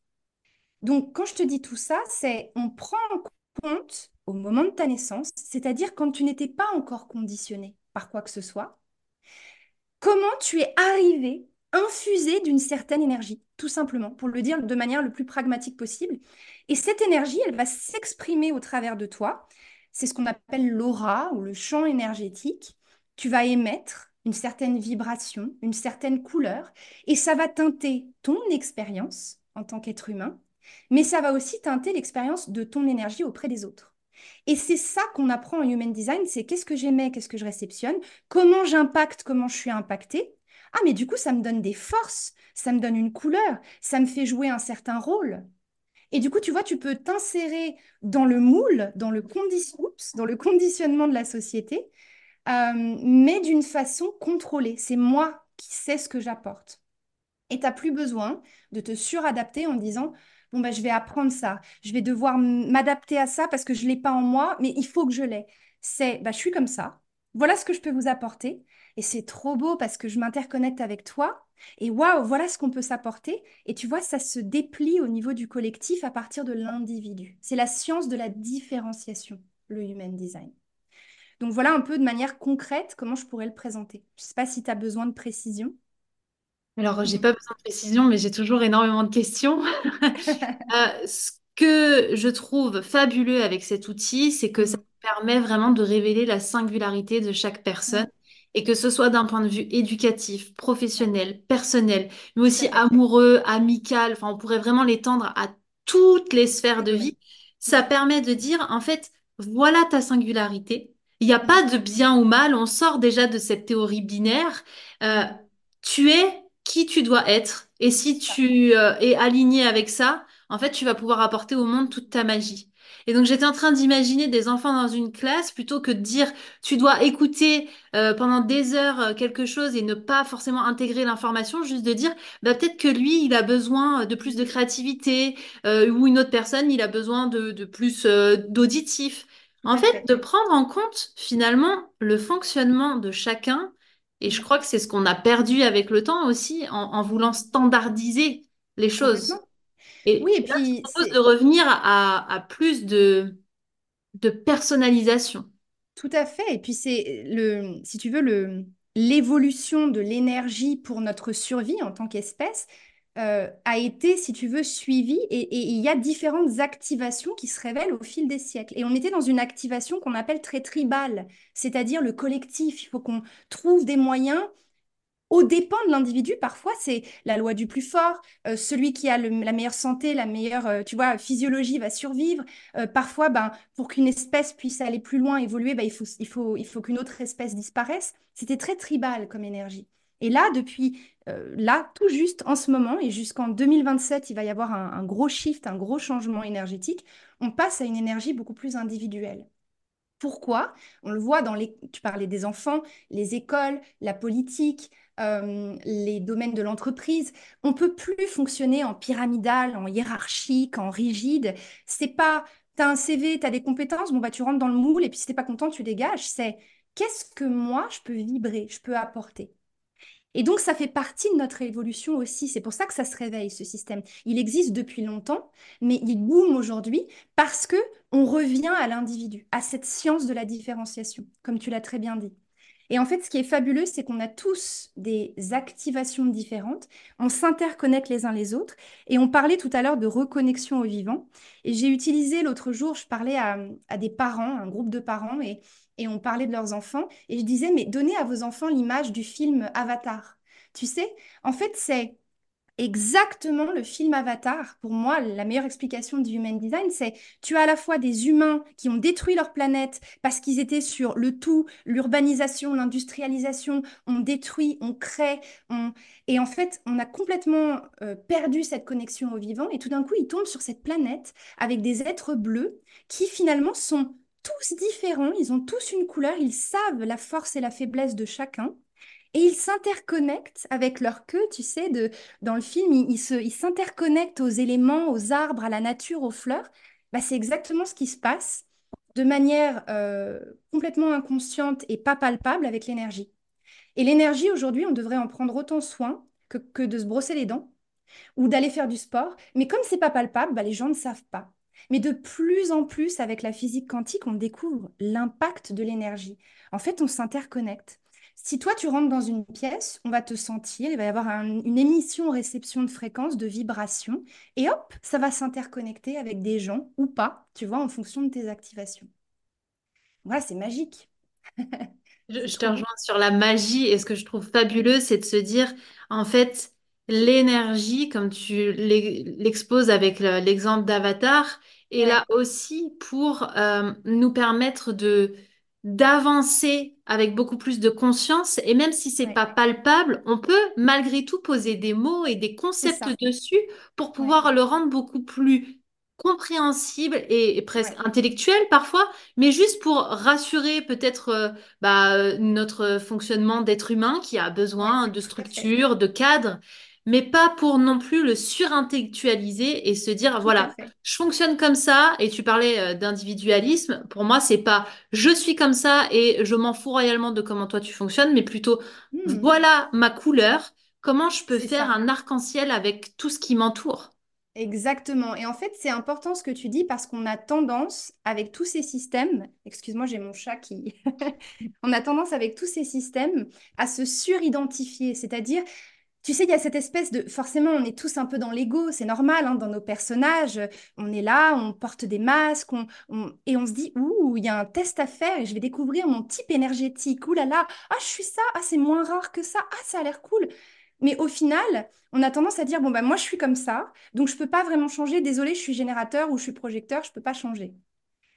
Donc, quand je te dis tout ça, c'est on prend en compte au moment de ta naissance, c'est-à-dire quand tu n'étais pas encore conditionné par quoi que ce soit, comment tu es arrivé infusé d'une certaine énergie, tout simplement, pour le dire de manière le plus pragmatique possible. Et cette énergie, elle va s'exprimer au travers de toi. C'est ce qu'on appelle l'aura ou le champ énergétique. Tu vas émettre une certaine vibration, une certaine couleur, et ça va teinter ton expérience en tant qu'être humain, mais ça va aussi teinter l'expérience de ton énergie auprès des autres. Et c'est ça qu'on apprend en Human Design, c'est qu'est-ce que j'aimais, qu'est-ce que je réceptionne, comment j'impacte, comment je suis impactée. Ah, mais du coup, ça me donne des forces, ça me donne une couleur, ça me fait jouer un certain rôle. Et du coup, tu vois, tu peux t'insérer dans le moule, dans le, conditionnement de la société, euh, mais d'une façon contrôlée. C'est moi qui sais ce que j'apporte. Et tu n'as plus besoin de te suradapter en disant, bon, bah, je vais apprendre ça, je vais devoir m'adapter à ça parce que je ne l'ai pas en moi, mais il faut que je l'ai. C'est, bah, je suis comme ça, voilà ce que je peux vous apporter. Et c'est trop beau parce que je m'interconnecte avec toi. Et waouh, voilà ce qu'on peut s'apporter. Et tu vois, ça se déplie au niveau du collectif à partir de l'individu. C'est la science de la différenciation, le human design. Donc voilà un peu de manière concrète comment je pourrais le présenter. Je ne sais pas si tu as besoin de précision. Alors, j'ai pas besoin de précision, mais j'ai toujours énormément de questions. [LAUGHS] Euh, ce que je trouve fabuleux avec cet outil, c'est que ça permet vraiment de révéler la singularité de chaque personne Et que ce soit d'un point de vue éducatif, professionnel, personnel, mais aussi amoureux, amical, enfin, on pourrait vraiment l'étendre à toutes les sphères de vie. Ça permet de dire, en fait, voilà ta singularité. Il n'y a pas de bien ou mal. On sort déjà de cette théorie binaire. Euh, tu es qui tu dois être. Et si tu euh, es aligné avec ça, en fait, tu vas pouvoir apporter au monde toute ta magie. Et donc, j'étais en train d'imaginer des enfants dans une classe plutôt que de dire tu dois écouter euh, pendant des heures euh, quelque chose et ne pas forcément intégrer l'information, juste de dire bah, peut-être que lui, il a besoin de plus de créativité euh, ou une autre personne, il a besoin de, de plus euh, d'auditif. En fait, de prendre en compte finalement le fonctionnement de chacun et je crois que c'est ce qu'on a perdu avec le temps aussi en, en voulant standardiser les choses. Complètement. Oui, Et et là, je puis propose de revenir à, à plus de, de personnalisation. tout à fait. Et puis c'est le, si tu veux, le, l'évolution de l'énergie pour notre survie en tant qu'espèce euh, a été, si tu veux, suivie et et il y a différentes activations qui se révèlent au fil des siècles. Et on était dans une activation qu'on appelle très tribale, c'est-à-dire le collectif. Il faut qu'on trouve des moyens au dépend de l'individu, parfois, c'est la loi du plus fort. Euh, celui qui a la meilleure santé, la meilleure, euh, tu vois, physiologie va survivre. Euh, parfois, ben, pour qu'une espèce puisse aller plus loin, évoluer, ben, il faut, qu'une autre espèce disparaisse. C'était très tribal comme énergie. Et là, depuis là, tout juste en ce moment, et jusqu'en 2027, il va y avoir un gros shift, un gros changement énergétique. On passe à une énergie beaucoup plus individuelle. Pourquoi? On le voit dans les, tu parlais des enfants, les écoles, la politique, euh, les domaines de l'entreprise. On peut plus fonctionner en pyramidal, en hiérarchique, en rigide. C'est pas, tu as un CV, tu as des compétences, bon bah tu rentres dans le moule et puis si t'es pas content, tu dégages. C'est qu'est-ce que moi je peux vibrer, je peux apporter? Et donc, ça fait partie de notre évolution aussi. C'est pour ça que ça se réveille, ce système. Il existe depuis longtemps, mais il boom aujourd'hui parce que on revient à l'individu, à cette science de la différenciation, comme tu l'as très bien dit. Et en fait, ce qui est fabuleux, c'est qu'on a tous des activations différentes, on s'interconnecte les uns les autres, et on parlait tout à l'heure de reconnexion au vivant. Et j'ai utilisé l'autre jour, je parlais à, des parents, un groupe de parents, et on parlait de leurs enfants, et je disais, mais donnez à vos enfants l'image du film Avatar. Tu sais, en fait, c'est exactement le film Avatar. Pour moi, la meilleure explication du human design, c'est tu as à la fois des humains qui ont détruit leur planète parce qu'ils étaient sur le tout, l'urbanisation, l'industrialisation, on détruit, on crée, on... et en fait, on a complètement euh, perdu cette connexion au vivant et tout d'un coup, ils tombent sur cette planète avec des êtres bleus qui finalement sont tous différents, ils ont tous une couleur, ils savent la force et la faiblesse de chacun. Et ils s'interconnectent avec leur queue, tu sais, dans le film, ils, s'interconnectent aux éléments, aux arbres, à la nature, aux fleurs. Bah, c'est exactement ce qui se passe de manière euh, complètement inconsciente et pas palpable avec l'énergie. Et l'énergie, aujourd'hui, on devrait en prendre autant soin que, que de se brosser les dents ou d'aller faire du sport. Mais comme c'est pas palpable, bah, les gens ne savent pas. Mais de plus en plus, avec la physique quantique, on découvre l'impact de l'énergie. En fait, on s'interconnecte. Si toi, tu rentres dans une pièce, on va te sentir, il va y avoir un- une émission-réception de fréquences, de vibrations, et hop, ça va s'interconnecter avec des gens ou pas, tu vois, en fonction de tes activations. Voilà, c'est magique. [LAUGHS] Je, te rejoins sur la magie et ce que je trouve fabuleux, c'est de se dire, en fait, l'énergie, comme tu l'e- l'exposes avec le- l'exemple d'Avatar, est là aussi pour euh, nous permettre de d'avancer avec beaucoup plus de conscience. Et même si c'est ouais, pas palpable, on peut malgré tout poser des mots et des concepts dessus pour Ouais, pouvoir le rendre beaucoup plus compréhensible et, et presque ouais, intellectuel parfois, mais juste pour rassurer peut-être euh, bah, euh, notre fonctionnement d'être humain qui a besoin de structure, de cadre, mais pas pour non plus le surintellectualiser et se dire, voilà, je fonctionne comme ça, et tu parlais euh, d'individualisme, pour moi, c'est pas je suis comme ça et je m'en fous royalement de comment toi tu fonctionnes, mais plutôt, Hmm, voilà ma couleur, comment je peux faire ça. un arc-en-ciel avec tout ce qui m'entoure? Exactement. Et en fait, c'est important ce que tu dis parce qu'on a tendance, avec tous ces systèmes, excuse-moi, j'ai mon chat qui... [LAUGHS] On a tendance avec tous ces systèmes à se suridentifier, c'est-à-dire tu sais, il y a cette espèce de... Forcément, on est tous un peu dans l'ego, c'est normal, hein, dans nos personnages. On est là, on porte des masques, et on se dit, ouh, il y a un test à faire et je vais découvrir mon type énergétique. Ouh là là, ah, je suis ça, ah, c'est moins rare que ça, ah, ça a l'air cool. Mais au final, on a tendance à dire, bon, bah, moi, je suis comme ça, donc je ne peux pas vraiment changer. Désolé, je suis générateur ou je suis projecteur, je ne peux pas changer.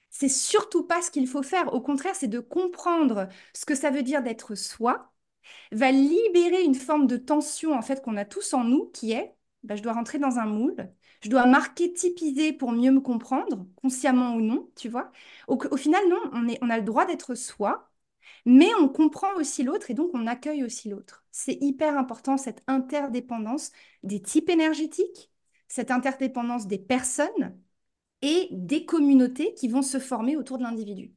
C'est surtout pas ce qu'il faut faire. Au contraire, c'est de comprendre ce que ça veut dire d'être soi, va libérer une forme de tension en fait qu'on a tous en nous, qui est, bah, je dois rentrer dans un moule, je dois marquer, typiser pour mieux me comprendre, consciemment ou non, tu vois. Au, final, non, on, on a le droit d'être soi, mais on comprend aussi l'autre et donc on accueille aussi l'autre. C'est hyper important cette interdépendance des types énergétiques, cette interdépendance des personnes et des communautés qui vont se former autour de l'individu.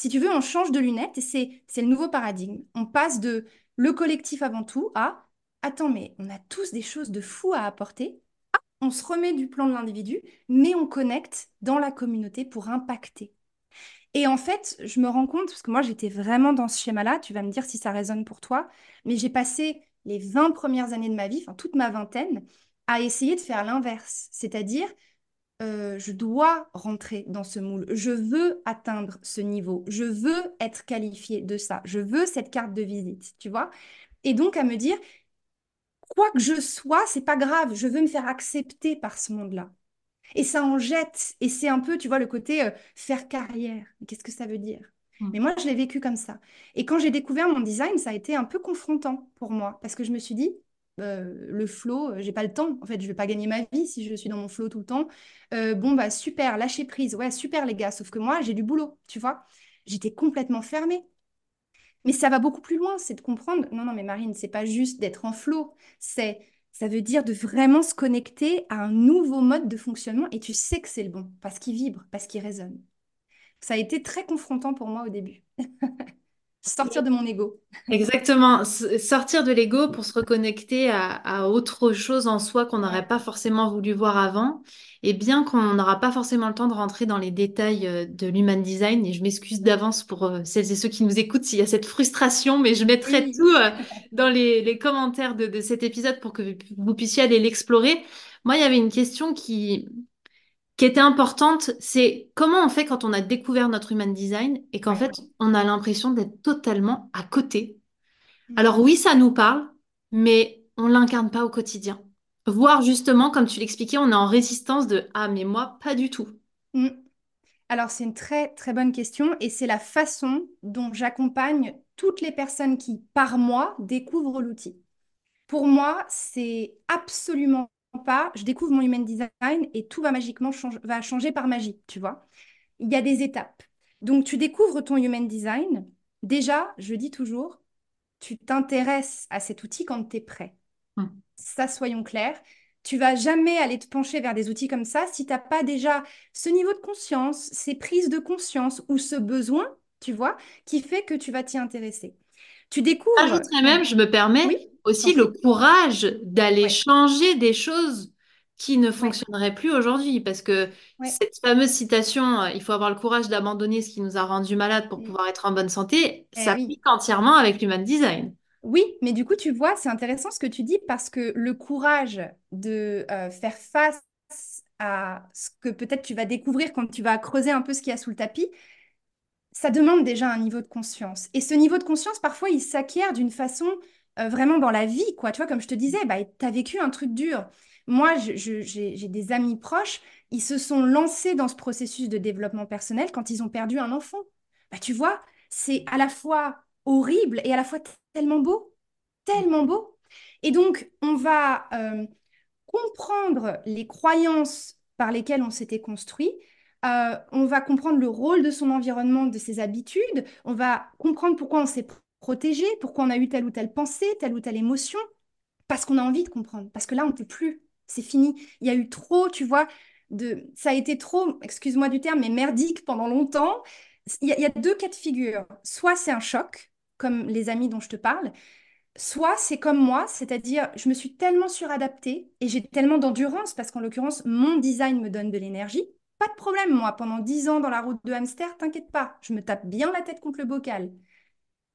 Si tu veux, on change de lunettes et c'est le nouveau paradigme. On passe de le collectif avant tout à attends, mais on a tous des choses de fou à apporter. On se remet du plan de l'individu, mais on connecte dans la communauté pour impacter. Et en fait, je me rends compte, parce que moi j'étais vraiment dans ce schéma-là, tu vas me dire si ça résonne pour toi, mais j'ai passé les 20 premières années de ma vie, enfin toute ma vingtaine, à essayer de faire l'inverse. C'est-à-dire, euh, je dois rentrer dans ce moule, je veux atteindre ce niveau, je veux être qualifié de ça, je veux cette carte de visite, tu vois. Et donc à me dire, quoi que je sois, c'est pas grave, je veux me faire accepter par ce monde-là. Et ça en jette. Et c'est un peu, tu vois, le côté euh, faire carrière. Qu'est-ce que ça veut dire? Mmh. Mais moi, je l'ai vécu comme ça. Et quand j'ai découvert mon design, ça a été un peu confrontant pour moi. Parce que je me suis dit, euh, le flow, euh, j'ai pas le temps. En fait, je vais pas gagner ma vie si je suis dans mon flow tout le temps. bon, bah super, lâcher prise. Ouais, super les gars. Sauf que moi, j'ai du boulot, tu vois. J'étais complètement fermée. Mais ça va beaucoup plus loin, c'est de comprendre, non, non, mais Marine, c'est pas juste d'être en flow, c'est ça veut dire de vraiment se connecter à un nouveau mode de fonctionnement et tu sais que c'est le bon parce qu'il vibre, parce qu'il résonne. Ça a été très confrontant pour moi au début. [LAUGHS] Sortir de mon ego. Exactement. Sortir de l'ego pour se reconnecter à, autre chose en soi qu'on n'aurait pas forcément voulu voir avant. Et bien qu'on n'aura pas forcément le temps de rentrer dans les détails euh, de l'human design, et je m'excuse d'avance pour euh, celles et ceux qui nous écoutent s'il y a cette frustration, mais je mettrai tout euh, dans les, commentaires de, de, cet épisode pour que vous puissiez aller l'explorer. Moi, il y avait une question qui, qui était importante, c'est comment on fait quand on a découvert notre human design et qu'en fait, on a l'impression d'être totalement à côté. Mm. Alors oui, ça nous parle, mais on l'incarne pas au quotidien. Voire justement, comme tu l'expliquais, on est en résistance de ah mais moi pas du tout. Mm. Alors c'est une très très bonne question et c'est la façon dont j'accompagne toutes les personnes qui par mois découvrent l'outil. Pour moi, c'est absolument pas, je découvre mon human design et tout va magiquement va changer par magie, tu vois. Il y a des étapes. Donc, tu découvres ton human design. Déjà, je dis toujours, tu t'intéresses à cet outil quand tu es prêt. Hum. Ça, soyons clairs. Tu vas jamais aller te pencher vers des outils comme ça si tu n'as pas déjà ce niveau de conscience, ces prises de conscience ou ce besoin, tu vois, qui fait que tu vas t'y intéresser. Tu découvres. J'ajouterais même, je me permets, aussi le courage d'aller changer des choses qui ne fonctionneraient plus aujourd'hui. Parce que cette fameuse citation, euh, il faut avoir le courage d'abandonner ce qui nous a rendu malade pour pouvoir être en bonne santé, eh ça pique entièrement avec l'human design. Oui, mais du coup, tu vois, c'est intéressant ce que tu dis parce que le courage de euh, faire face à ce que peut-être tu vas découvrir quand tu vas creuser un peu ce qu'il y a sous le tapis, ça demande déjà un niveau de conscience. Et ce niveau de conscience, parfois, il s'acquiert d'une façon euh, vraiment dans la vie, quoi. Tu vois, comme je te disais, bah, tu as vécu un truc dur. Moi, j'ai des amis proches, ils se sont lancés dans ce processus de développement personnel quand ils ont perdu un enfant. Bah, tu vois, c'est à la fois horrible et à la fois tellement beau, tellement beau. Et donc, on va euh, comprendre les croyances par lesquelles on s'était construit, euh, on va comprendre le rôle de son environnement, de ses habitudes, on va comprendre pourquoi on s'est protégé, pourquoi on a eu telle ou telle pensée, telle ou telle émotion, parce qu'on a envie de comprendre, parce que là, on ne peut plus, c'est fini. Il y a eu trop, tu vois, de... ça a été trop, excuse-moi du terme, mais merdique pendant longtemps. Il y, a, deux cas de figure. Soit c'est un choc, comme les amis dont je te parle, soit c'est comme moi, c'est-à-dire je me suis tellement suradaptée et j'ai tellement d'endurance, parce qu'en l'occurrence, mon design me donne de l'énergie. Pas de problème, moi, pendant dix ans dans la route de hamster, t'inquiète pas, je me tape bien la tête contre le bocal.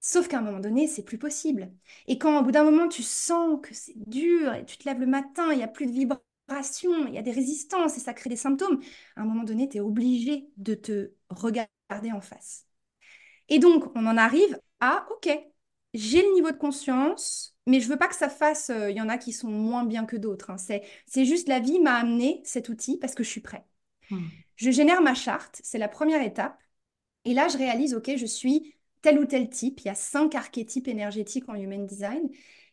Sauf qu'à un moment donné, c'est plus possible. Et quand au bout d'un moment, tu sens que c'est dur et tu te lèves le matin, il n'y a plus de vibration, il y a des résistances et ça crée des symptômes. À un moment donné, tu es obligé de te regarder en face. Et donc, on en arrive à, OK, j'ai le niveau de conscience, mais je veux pas que ça fasse, euh, il y en a qui sont moins bien que d'autres. Hein. C'est juste la vie m'a amené cet outil parce que je suis prêt. Hmm. Je génère ma charte, c'est la première étape. Et là, je réalise, OK, je suis tel ou tel type. Il y a cinq archétypes énergétiques en Human Design.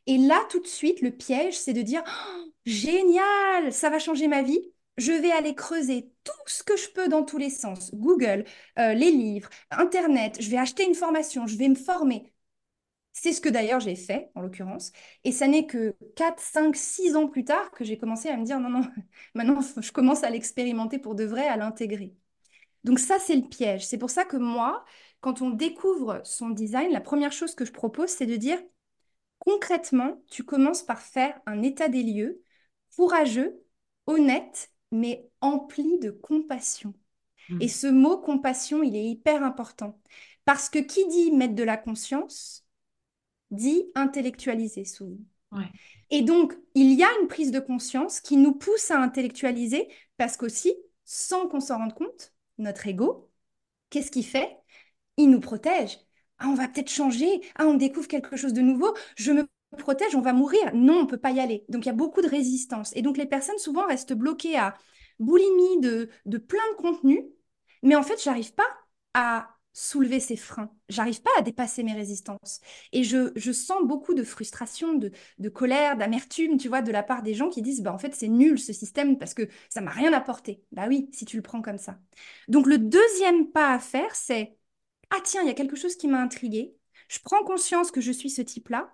Et là, tout de suite, le piège, c'est de dire, oh, génial, ça va changer ma vie. Je vais aller creuser tout ce que je peux dans tous les sens. Google, euh, les livres, Internet, je vais acheter une formation, je vais me former. C'est ce que d'ailleurs j'ai fait, en l'occurrence. Et ça n'est que 4, 5, 6 ans plus tard que j'ai commencé à me dire, non, non, [LAUGHS] maintenant, je commence à l'expérimenter pour de vrai, à l'intégrer. Donc ça, c'est le piège. C'est pour ça que moi, quand on découvre son design, la première chose que je propose, c'est de dire, concrètement, tu commences par faire un état des lieux, courageux, honnête, mais empli de compassion. Mmh. Et ce mot compassion, il est hyper important. Parce que qui dit mettre de la conscience, dit intellectualiser souvent. Et donc, il y a une prise de conscience qui nous pousse à intellectualiser parce qu'aussi, sans qu'on s'en rende compte, notre ego, qu'est-ce qu'il fait? Il nous protège. Ah, on va peut-être changer. Ah, on découvre quelque chose de nouveau. Je me protège, on va mourir. Non, on peut pas y aller. Donc, il y a beaucoup de résistance. Et donc, les personnes souvent restent bloquées à boulimie de, de plein de contenus. Mais en fait, j'arrive pas à soulever ces freins. J'arrive pas à dépasser mes résistances. Et je, je sens beaucoup de frustration, de, de colère, d'amertume, tu vois, de la part des gens qui disent, bah, en fait, c'est nul ce système parce que ça m'a rien apporté. Bah oui, si tu le prends comme ça. Donc, le deuxième pas à faire, c'est, ah tiens, il y a quelque chose qui m'a intrigué. Je prends conscience que je suis ce type-là,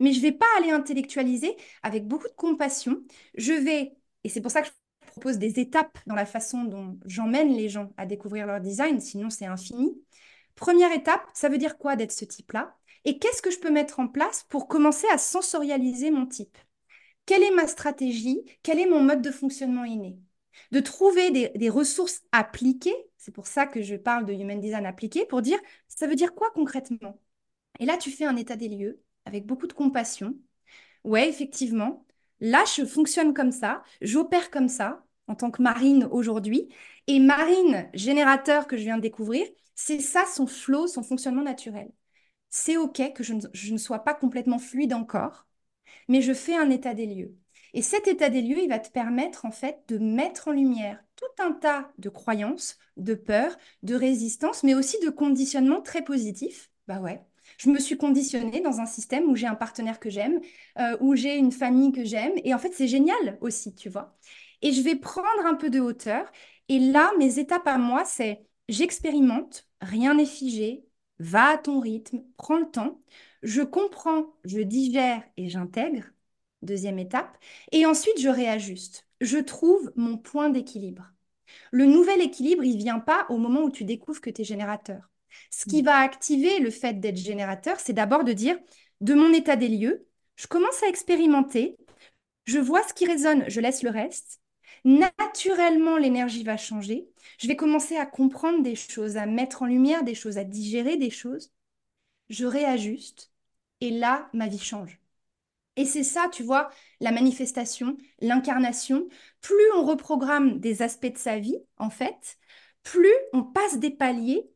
mais je vais pas aller intellectualiser avec beaucoup de compassion. Je vais, et c'est pour ça que je propose des étapes dans la façon dont j'emmène les gens à découvrir leur design, sinon c'est infini. Première étape, ça veut dire quoi d'être ce type-là? Et qu'est-ce que je peux mettre en place pour commencer à sensorialiser mon type? Quelle est ma stratégie? Quel est mon mode de fonctionnement inné? De trouver des, ressources appliquées, c'est pour ça que je parle de Human Design appliqué, pour dire ça veut dire quoi concrètement? Et là, tu fais un état des lieux avec beaucoup de compassion. Ouais, effectivement, là, je fonctionne comme ça, j'opère comme ça en tant que marine aujourd'hui. Et marine, générateur que je viens de découvrir, c'est ça son flow, son fonctionnement naturel. C'est OK que je ne, sois pas complètement fluide encore, mais je fais un état des lieux. Et cet état des lieux, il va te permettre en fait de mettre en lumière tout un tas de croyances, de peurs, de résistances, mais aussi de conditionnements très positifs. Bah ouais, je me suis conditionnée dans un système où j'ai un partenaire que j'aime, euh, où j'ai une famille que j'aime, et en fait c'est génial aussi, tu vois. Et je vais prendre un peu de hauteur. Et là, mes étapes à moi, c'est j'expérimente, rien n'est figé, va à ton rythme, prends le temps, je comprends, je digère et j'intègre, deuxième étape, et ensuite je réajuste, je trouve mon point d'équilibre. Le nouvel équilibre, il vient pas au moment où tu découvres que tu es générateur. Ce qui mm. va activer le fait d'être générateur, c'est d'abord de dire, de mon état des lieux, je commence à expérimenter, je vois ce qui résonne, je laisse le reste. Naturellement, l'énergie va changer je vais commencer à comprendre des choses, à mettre en lumière des choses, à digérer des choses. Je réajuste et là, ma vie change. Et c'est ça, tu vois, la manifestation, l'incarnation. Plus on reprogramme des aspects de sa vie, en fait, plus on passe des paliers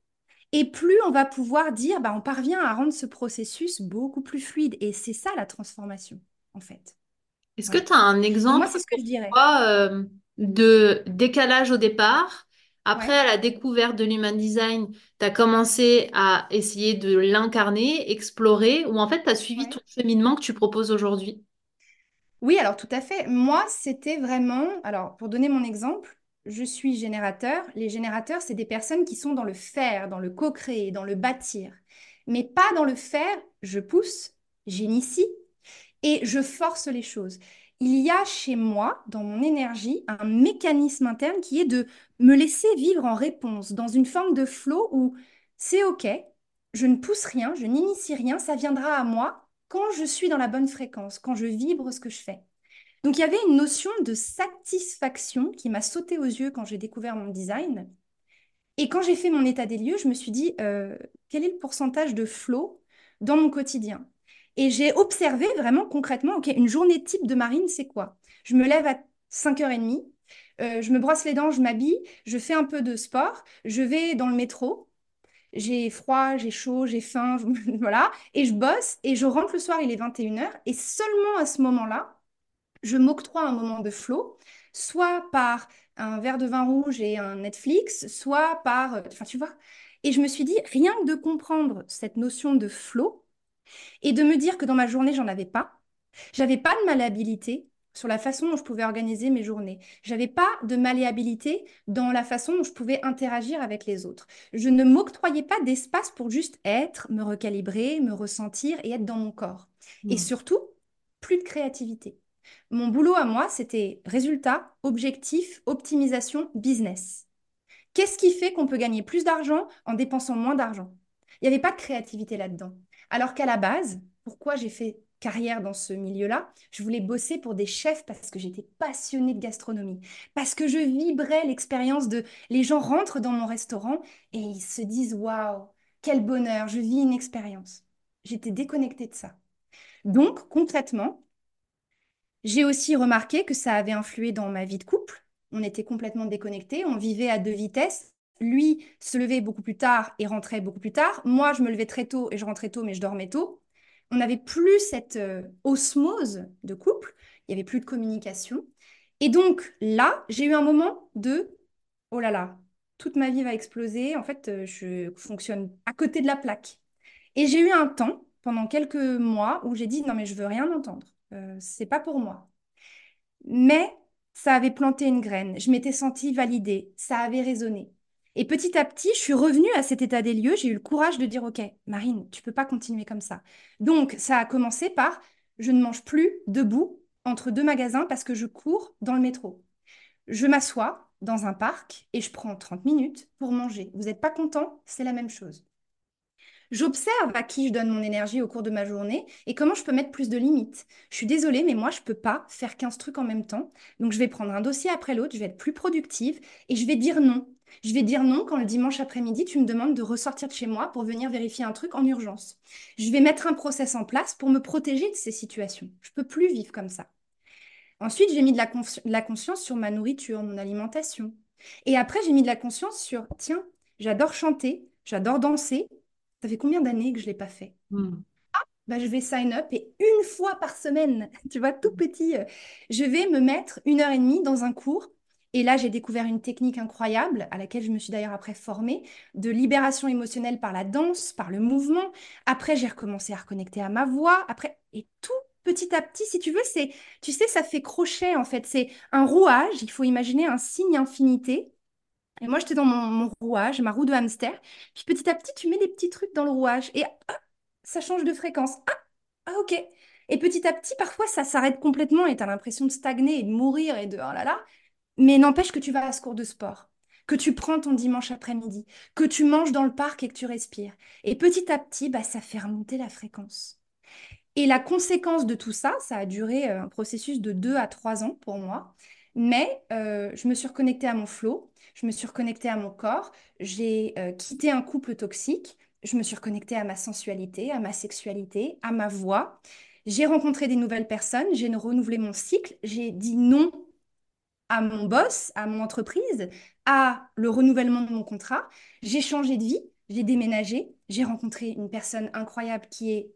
et plus on va pouvoir dire, bah, on parvient à rendre ce processus beaucoup plus fluide. Et c'est ça la transformation, en fait. Est-ce que tu as un exemple Moi, c'est ce que je dirais. Euh, de décalage au départ après, à la découverte de l'human design, tu as commencé à essayer de l'incarner, explorer, ou en fait, tu as suivi ton cheminement que tu proposes aujourd'hui? Oui, alors tout à fait. Moi, c'était vraiment, alors pour donner mon exemple, je suis générateur. Les générateurs, c'est des personnes qui sont dans le faire, dans le co-créer, dans le bâtir. Mais pas dans le faire, je pousse, j'initie et je force les choses il y a chez moi, dans mon énergie, un mécanisme interne qui est de me laisser vivre en réponse, dans une forme de flow où c'est OK, je ne pousse rien, je n'initie rien, ça viendra à moi quand je suis dans la bonne fréquence, quand je vibre ce que je fais. Donc il y avait une notion de satisfaction qui m'a sauté aux yeux quand j'ai découvert mon design. Et quand j'ai fait mon état des lieux, je me suis dit, euh, quel est le pourcentage de flow dans mon quotidien? Et j'ai observé vraiment concrètement, OK, une journée type de marine, c'est quoi? Je me lève à 5h30. Euh, je me brosse les dents, je m'habille, je fais un peu de sport, je vais dans le métro, j'ai froid, j'ai chaud, j'ai faim, [LAUGHS] voilà, et je bosse et je rentre le soir, il est 21h, et seulement à ce moment-là, je m'octroie un moment de flow, soit par un verre de vin rouge et un Netflix, soit par, euh, enfin tu vois, et je me suis dit, rien que de comprendre cette notion de flow et de me dire que dans ma journée, j'en avais pas, j'avais pas de malléabilité, sur la façon dont je pouvais organiser mes journées. J'avais pas de malléabilité dans la façon dont je pouvais interagir avec les autres. Je ne m'octroyais pas d'espace pour juste être, me recalibrer, me ressentir et être dans mon corps. Et hmm. surtout, plus de créativité. Mon boulot à moi, c'était résultat, objectif, optimisation, business. Qu'est-ce qui fait qu'on peut gagner plus d'argent en dépensant moins d'argent? Il n'y avait pas de créativité là-dedans. Alors qu'à la base, pourquoi j'ai fait carrière dans ce milieu-là, je voulais bosser pour des chefs parce que j'étais passionnée de gastronomie, parce que je vibrais l'expérience de les gens rentrent dans mon restaurant et ils se disent waouh, quel bonheur, je vis une expérience. J'étais déconnectée de ça. Donc concrètement, j'ai aussi remarqué que ça avait influé dans ma vie de couple. On était complètement déconnectés, on vivait à deux vitesses. Lui se levait beaucoup plus tard et rentrait beaucoup plus tard. Moi, je me levais très tôt et je rentrais tôt, mais je dormais tôt on n'avait plus cette euh, osmose de couple, il n'y avait plus de communication. Et donc là, j'ai eu un moment de oh là là, toute ma vie va exploser. En fait, euh, je fonctionne à côté de la plaque. Et j'ai eu un temps pendant quelques mois où j'ai dit non mais je veux rien entendre. Euh, c'est pas pour moi. Mais ça avait planté une graine. Je m'étais sentie validée. Ça avait résonné. Et petit à petit, je suis revenue à cet état des lieux. J'ai eu le courage de dire, OK, Marine, tu peux pas continuer comme ça. Donc, ça a commencé par, je ne mange plus debout entre deux magasins parce que je cours dans le métro. Je m'assois dans un parc et je prends 30 minutes pour manger. Vous n'êtes pas content? C'est la même chose. J'observe à qui je donne mon énergie au cours de ma journée et comment je peux mettre plus de limites. Je suis désolée, mais moi, je ne peux pas faire 15 trucs en même temps. Donc, je vais prendre un dossier après l'autre, je vais être plus productive et je vais dire non. Je vais dire non quand le dimanche après-midi, tu me demandes de ressortir de chez moi pour venir vérifier un truc en urgence. Je vais mettre un process en place pour me protéger de ces situations. Je ne peux plus vivre comme ça. Ensuite, j'ai mis de la, la, conscience sur ma nourriture, mon alimentation. Et après, j'ai mis de la conscience sur, tiens, j'adore chanter, j'adore danser. Ça fait combien d'années que je ne l'ai pas fait? Hmm. ah, bah, je vais sign up et une fois par semaine, [LAUGHS] tu vois, tout petit, euh, je vais me mettre une heure et demie dans un cours et là, j'ai découvert une technique incroyable, à laquelle je me suis d'ailleurs après formée, de libération émotionnelle par la danse, par le mouvement. Après, j'ai recommencé à reconnecter à ma voix. Après, et tout petit à petit, si tu veux, c'est, tu sais, ça fait crochet en fait. C'est un rouage. Il faut imaginer un signe infinité. Et moi, j'étais dans mon, rouage, ma roue de hamster. Puis petit à petit, tu mets des petits trucs dans le rouage et ça change de fréquence. Ah, ah, ok. Et petit à petit, parfois, ça s'arrête complètement et tu as l'impression de stagner et de mourir et de oh là là. Mais n'empêche que tu vas à ce cours de sport, que tu prends ton dimanche après-midi, que tu manges dans le parc et que tu respires. Et petit à petit, bah, ça fait remonter la fréquence. Et la conséquence de tout ça, ça a duré euh, un processus de deux à trois ans pour moi. Mais euh, je me suis reconnectée à mon flot, je me suis reconnectée à mon corps, j'ai euh, quitté un couple toxique, je me suis reconnectée à ma sensualité, à ma sexualité, à ma voix. J'ai rencontré des nouvelles personnes, j'ai renouvelé mon cycle, j'ai dit non à mon boss, à mon entreprise, à le renouvellement de mon contrat. J'ai changé de vie, j'ai déménagé, j'ai rencontré une personne incroyable qui est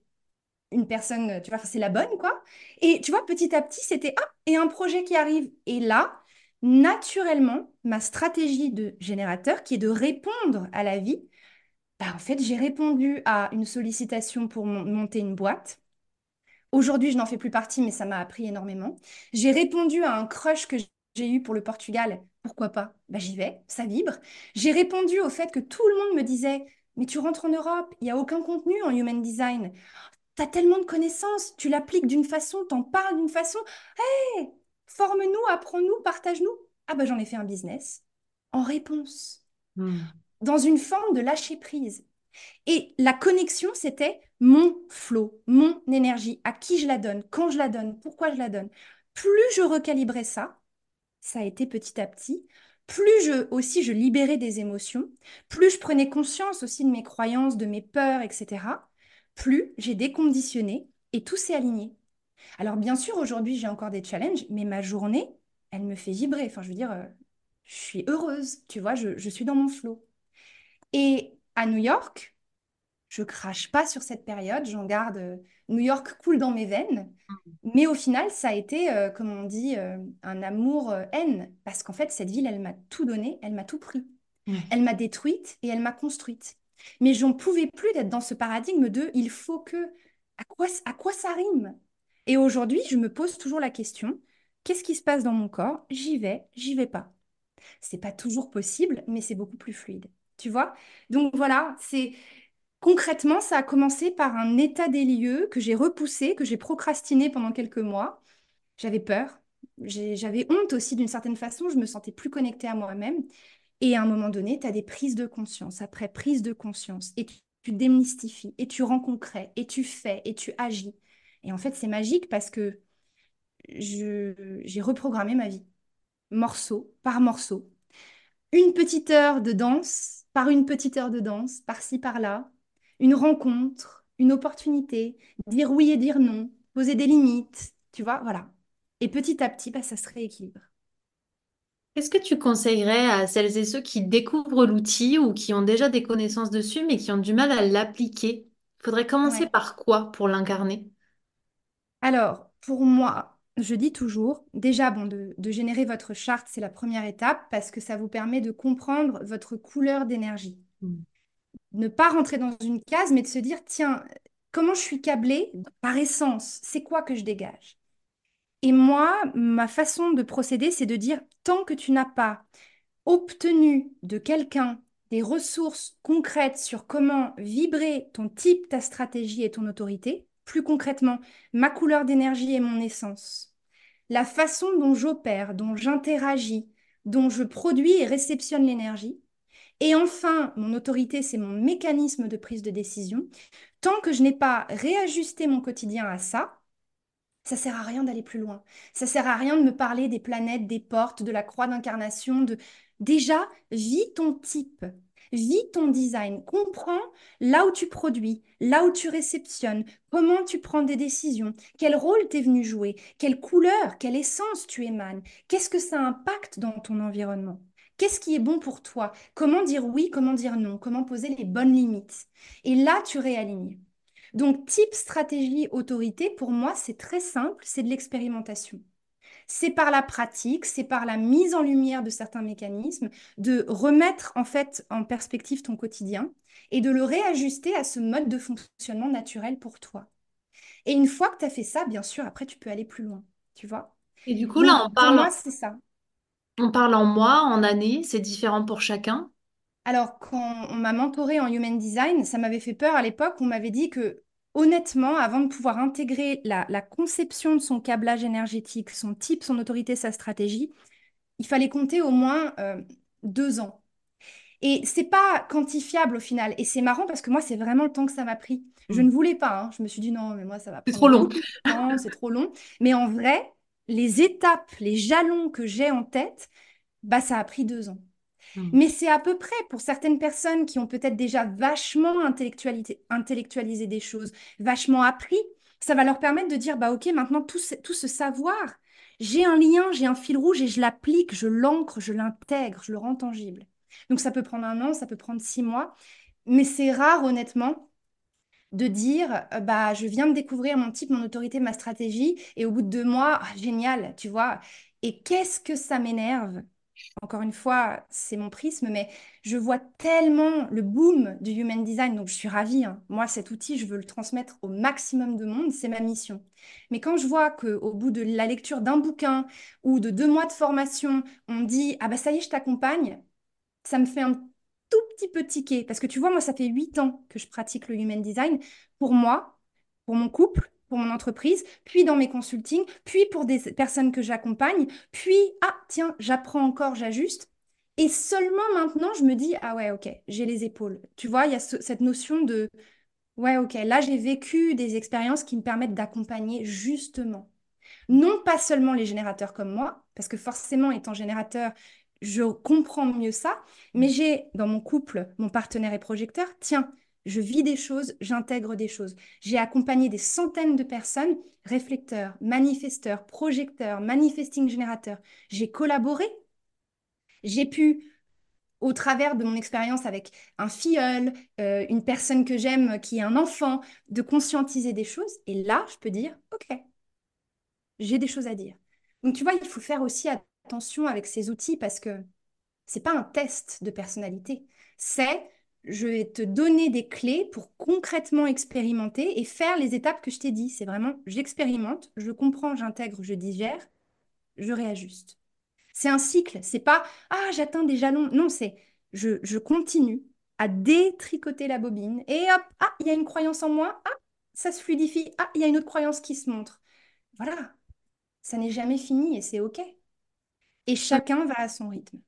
une personne, tu vois, c'est la bonne, quoi. Et tu vois, petit à petit, c'était, ah, et un projet qui arrive. Et là, naturellement, ma stratégie de générateur, qui est de répondre à la vie, bah, en fait, j'ai répondu à une sollicitation pour monter une boîte. Aujourd'hui, je n'en fais plus partie, mais ça m'a appris énormément. J'ai répondu à un crush que j'ai eu pour le Portugal, pourquoi pas? Bah, J'y vais, ça vibre. J'ai répondu au fait que tout le monde me disait, mais tu rentres en Europe, il n'y a aucun contenu en Human Design. Tu as tellement de connaissances, tu l'appliques d'une façon, t'en parles d'une façon. Hé, forme-nous, apprends-nous, partage-nous. Ah bah j'en ai fait un business en réponse, hmm. dans une forme de lâcher prise. Et la connexion, c'était mon flot, mon énergie, à qui je la donne, quand je la donne, pourquoi je la donne. Plus je recalibrais ça, ça a été petit à petit. Plus je aussi je libérais des émotions, plus je prenais conscience aussi de mes croyances, de mes peurs, etc. Plus j'ai déconditionné et tout s'est aligné. Alors bien sûr, aujourd'hui, j'ai encore des challenges, mais ma journée, elle me fait vibrer. Enfin, je veux dire, euh, je suis heureuse, tu vois, je, je suis dans mon flot. Et à New York, je crache pas sur cette période, j'en garde. euh, New York coule dans mes veines, mais au final, ça a été, euh, comme on dit, euh, un amour-haine, parce qu'en fait, cette ville, elle m'a tout donné, elle m'a tout pris. Elle m'a détruite et elle m'a construite. Mais j'en pouvais plus d'être dans ce paradigme de il faut que. À quoi, à quoi ça rime? Et aujourd'hui, je me pose toujours la question, qu'est-ce qui se passe dans mon corps? J'y vais, j'y vais pas. C'est pas toujours possible, mais c'est beaucoup plus fluide. Tu vois? Donc voilà, c'est concrètement, ça a commencé par un état des lieux que j'ai repoussé, que j'ai procrastiné pendant quelques mois. J'avais peur, j'avais honte aussi d'une certaine façon, je me sentais plus connectée à moi-même. Et à un moment donné, tu as des prises de conscience, après prise de conscience, et tu, tu démystifies, et tu rends concret, et tu fais, et tu agis. Et en fait, c'est magique parce que j'ai reprogrammé ma vie, morceau par morceau. Une petite heure de danse par une petite heure de danse, par-ci, par-là. Une rencontre, une opportunité, dire oui et dire non, poser des limites, tu vois, voilà. Et petit à petit, bah, ça se rééquilibre. Qu'est-ce que tu conseillerais à celles et ceux qui découvrent l'outil ou qui ont déjà des connaissances dessus mais qui ont du mal à l'appliquer? Il faudrait commencer Ouais. par quoi pour l'incarner? Alors, pour moi, je dis toujours, déjà, bon, de, de générer votre charte, c'est la première étape parce que ça vous permet de comprendre votre couleur d'énergie. Mm. Ne pas rentrer dans une case, mais de se dire, tiens, comment je suis câblée par essence? C'est quoi que je dégage? Et moi, ma façon de procéder, c'est de dire, tant que tu n'as pas obtenu de quelqu'un des ressources concrètes sur comment vibrer ton type, ta stratégie et ton autorité, plus concrètement, ma couleur d'énergie et mon essence, la façon dont j'opère, dont j'interagis, dont je produis et réceptionne l'énergie, et enfin, mon autorité, c'est mon mécanisme de prise de décision. Tant que je n'ai pas réajusté mon quotidien à ça, ça sert à rien d'aller plus loin. Ça sert à rien de me parler des planètes, des portes, de la croix d'incarnation, de déjà vis ton type, vis ton design, comprends là où tu produis, là où tu réceptionnes, comment tu prends des décisions, quel rôle t'es venu jouer, quelle couleur, quelle essence tu émanes, qu'est-ce que ça impacte dans ton environnement. Qu'est-ce qui est bon pour toi? Comment dire oui, comment dire non? Comment poser les bonnes limites? Et là, tu réalignes. Donc, type stratégie autorité, pour moi, c'est très simple, c'est de l'expérimentation. C'est par la pratique, c'est par la mise en lumière de certains mécanismes, de remettre en fait en perspective ton quotidien et de le réajuster à ce mode de fonctionnement naturel pour toi. Et une fois que tu as fait ça, bien sûr, après, tu peux aller plus loin, tu vois? Et du coup, Donc, là, on pour parle, moi, c'est ça. On parle en mois, en années, c'est différent pour chacun? Alors, quand on m'a mentoré en human design, ça m'avait fait peur à l'époque. On m'avait dit que, honnêtement, avant de pouvoir intégrer la, la conception de son câblage énergétique, son type, son autorité, sa stratégie, il fallait compter au moins euh, deux ans. Et c'est pas quantifiable au final. Et c'est marrant parce que moi, c'est vraiment le temps que ça m'a pris. Je Mm. ne voulais pas. hein. Je me suis dit non, mais moi, ça va C'est trop long. c'est trop long. Mais en vrai, les étapes, les jalons que j'ai en tête, bah, ça a pris deux ans. Mm. Mais c'est à peu près pour certaines personnes qui ont peut-être déjà vachement intellectualisé, intellectualisé des choses, vachement appris, ça va leur permettre de dire, bah ok, maintenant tout ce, tout ce savoir, j'ai un lien, j'ai un fil rouge et je l'applique, je l'ancre, je l'intègre, je le rends tangible. Donc ça peut prendre un an, ça peut prendre six mois, mais c'est rare honnêtement de dire, euh, bah je viens de découvrir mon type, mon autorité, ma stratégie et au bout de deux mois, ah, génial, tu vois. Et qu'est-ce que ça m'énerve? Encore une fois, c'est mon prisme, mais je vois tellement le boom du human design, donc je suis ravie. hein. Moi, cet outil, je veux le transmettre au maximum de monde, c'est ma mission. Mais quand je vois qu'au bout de la lecture d'un bouquin ou de deux mois de formation, on dit, ah bah ça y est, je t'accompagne, ça me fait un tout petit peu tiquer. Parce que tu vois, moi, ça fait huit ans que je pratique le human design. Pour moi, pour mon couple, pour mon entreprise, puis dans mes consultings, puis pour des personnes que j'accompagne, puis, ah, tiens, j'apprends encore, j'ajuste. Et seulement maintenant, je me dis, ah ouais, ok, j'ai les épaules. Tu vois, il y a ce- cette notion de, ouais, ok, là, j'ai vécu des expériences qui me permettent d'accompagner justement. Non pas seulement les générateurs comme moi, parce que forcément, étant générateur, je comprends mieux ça, mais j'ai dans mon couple mon partenaire et projecteur. Tiens, Je vis des choses, j'intègre des choses. J'ai accompagné des centaines de personnes, réflecteurs, manifesteurs, projecteurs, manifesting générateurs. J'ai collaboré. J'ai pu, au travers de mon expérience avec un filleul, euh, une personne que j'aime qui est un enfant, de conscientiser des choses. Et là, je peux dire, OK, j'ai des choses à dire. Donc, tu vois, il faut faire aussi attention avec ces outils parce que c'est pas un test de personnalité. C'est je vais te donner des clés pour concrètement expérimenter et faire les étapes que je t'ai dit. C'est vraiment, j'expérimente, je comprends, j'intègre, je digère, je réajuste. C'est un cycle, c'est pas ah j'atteins des jalons. Non, c'est je, je continue à détricoter la bobine et hop, ah il y a une croyance en moi, ah ça se fluidifie, ah il y a une autre croyance qui se montre. Voilà, ça n'est jamais fini et c'est ok. Et chacun va à son rythme.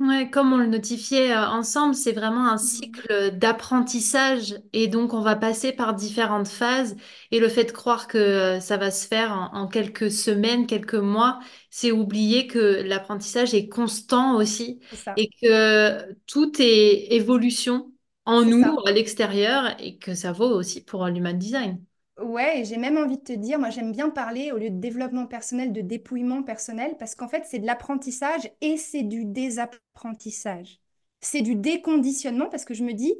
Ouais, comme on le notifiait euh, ensemble, c'est vraiment un cycle d'apprentissage et donc on va passer par différentes phases et le fait de croire que euh, ça va se faire en, en quelques semaines, quelques mois, c'est oublier que l'apprentissage est constant aussi et que tout est évolution en nous, ça. à l'extérieur et que ça vaut aussi pour l'human design. Ouais, et j'ai même envie de te dire, moi j'aime bien parler au lieu de développement personnel, de dépouillement personnel, parce qu'en fait c'est de l'apprentissage et c'est du désapprentissage. C'est du déconditionnement parce que je me dis,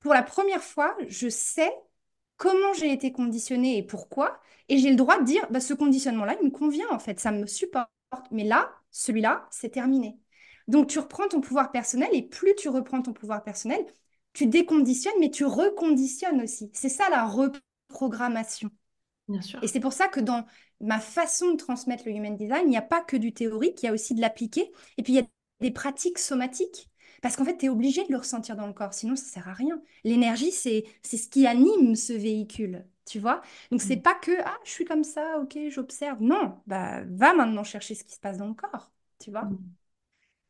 pour la première fois, je sais comment j'ai été conditionnée et pourquoi, et j'ai le droit de dire, bah, ce conditionnement-là, il me convient en fait, ça me supporte. Mais là, celui-là, c'est terminé. Donc tu reprends ton pouvoir personnel et plus tu reprends ton pouvoir personnel, tu déconditionnes, mais tu reconditionnes aussi. C'est ça la reprogrammation. Bien Et c'est pour ça que dans ma façon de transmettre le human design, il n'y a pas que du théorique, il y a aussi de l'appliqué. Et puis il y a des pratiques somatiques. Parce qu'en fait, tu es obligé de le ressentir dans le corps, sinon ça sert à rien. L'énergie, c'est ce qui anime ce véhicule, tu vois? Donc c'est pas que ah, je suis comme ça, OK, j'observe. Non, bah va maintenant chercher ce qui se passe dans le corps, tu vois?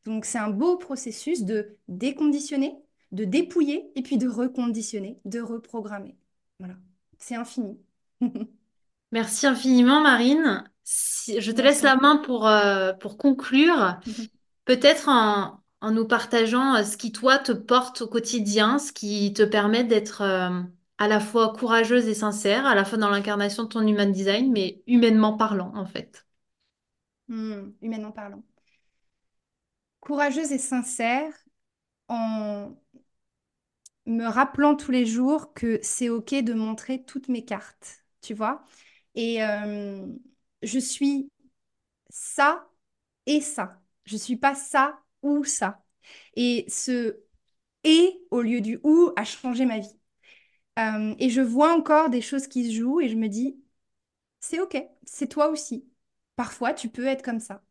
Donc c'est un beau processus de déconditionner, de dépouiller et puis de reconditionner, de reprogrammer. Voilà. C'est infini. [LAUGHS] Merci infiniment, Marine. Si- je te laisse Merci la main pour, euh, pour conclure. Peut-être en, en nous partageant euh, ce qui, toi, te porte au quotidien, ce qui te permet d'être euh, à la fois courageuse et sincère, à la fois dans l'incarnation de ton human design, mais humainement parlant, en fait. Hmm, humainement parlant. Courageuse et sincère en me rappelant tous les jours que c'est OK de montrer toutes mes cartes, tu vois. Et euh, je suis ça et ça. Je suis pas ça ou ça. Et ce et au lieu du ou a changé ma vie. Euh, et je vois encore des choses qui se jouent et je me dis, c'est OK, c'est toi aussi. Parfois, tu peux être comme ça.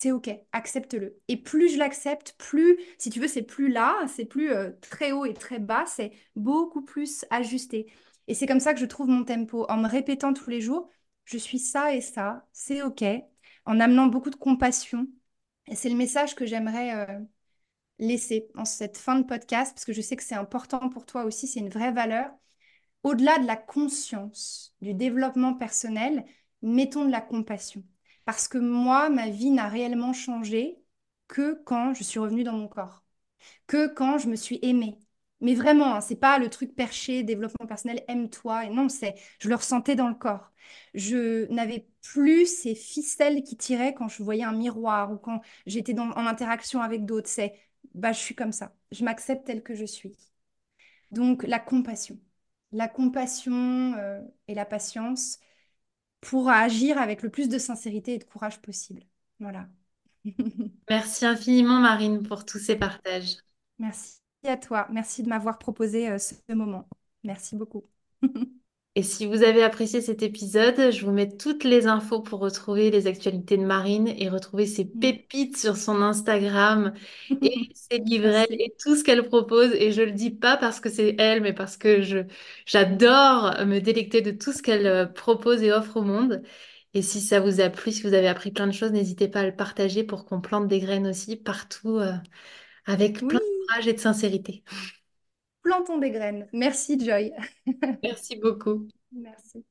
C'est OK, accepte-le. Et plus je l'accepte, plus, si tu veux, c'est plus là, c'est plus euh, très haut et très bas, c'est beaucoup plus ajusté. Et c'est comme ça que je trouve mon tempo, en me répétant tous les jours, je suis ça et ça, c'est OK, en amenant beaucoup de compassion. Et c'est le message que j'aimerais euh, laisser en cette fin de podcast, parce que je sais que c'est important pour toi aussi, c'est une vraie valeur au-delà de la conscience, du développement personnel, mettons de la compassion. Parce que moi, ma vie n'a réellement changé que quand je suis revenue dans mon corps, que quand je me suis aimée. Mais vraiment, hein, c'est pas le truc perché, développement personnel, aime-toi. Et non, c'est, je le ressentais dans le corps. Je n'avais plus ces ficelles qui tiraient quand je voyais un miroir ou quand j'étais en interaction avec d'autres. C'est, bah, je suis comme ça. Je m'accepte telle que je suis. Donc, la compassion. La compassion euh, et la patience pour agir avec le plus de sincérité et de courage possible. Voilà. [LAUGHS] Merci infiniment, Marine, pour tous ces partages. Merci à toi. Merci de m'avoir proposé euh, ce moment. Merci beaucoup. [LAUGHS] Et si vous avez apprécié cet épisode, je vous mets toutes les infos pour retrouver les actualités de Marine et retrouver ses pépites sur son Instagram [LAUGHS] et ses livrets et tout ce qu'elle propose. Et je le dis pas parce que c'est elle, mais parce que je, j'adore me délecter de tout ce qu'elle euh, propose et offre au monde. Et si ça vous a plu, si vous avez appris plein de choses, n'hésitez pas à le partager pour qu'on plante des graines aussi partout, euh, avec plein Oui, de courage et de sincérité. Plantons des graines. Merci, Joy. Merci beaucoup. Merci.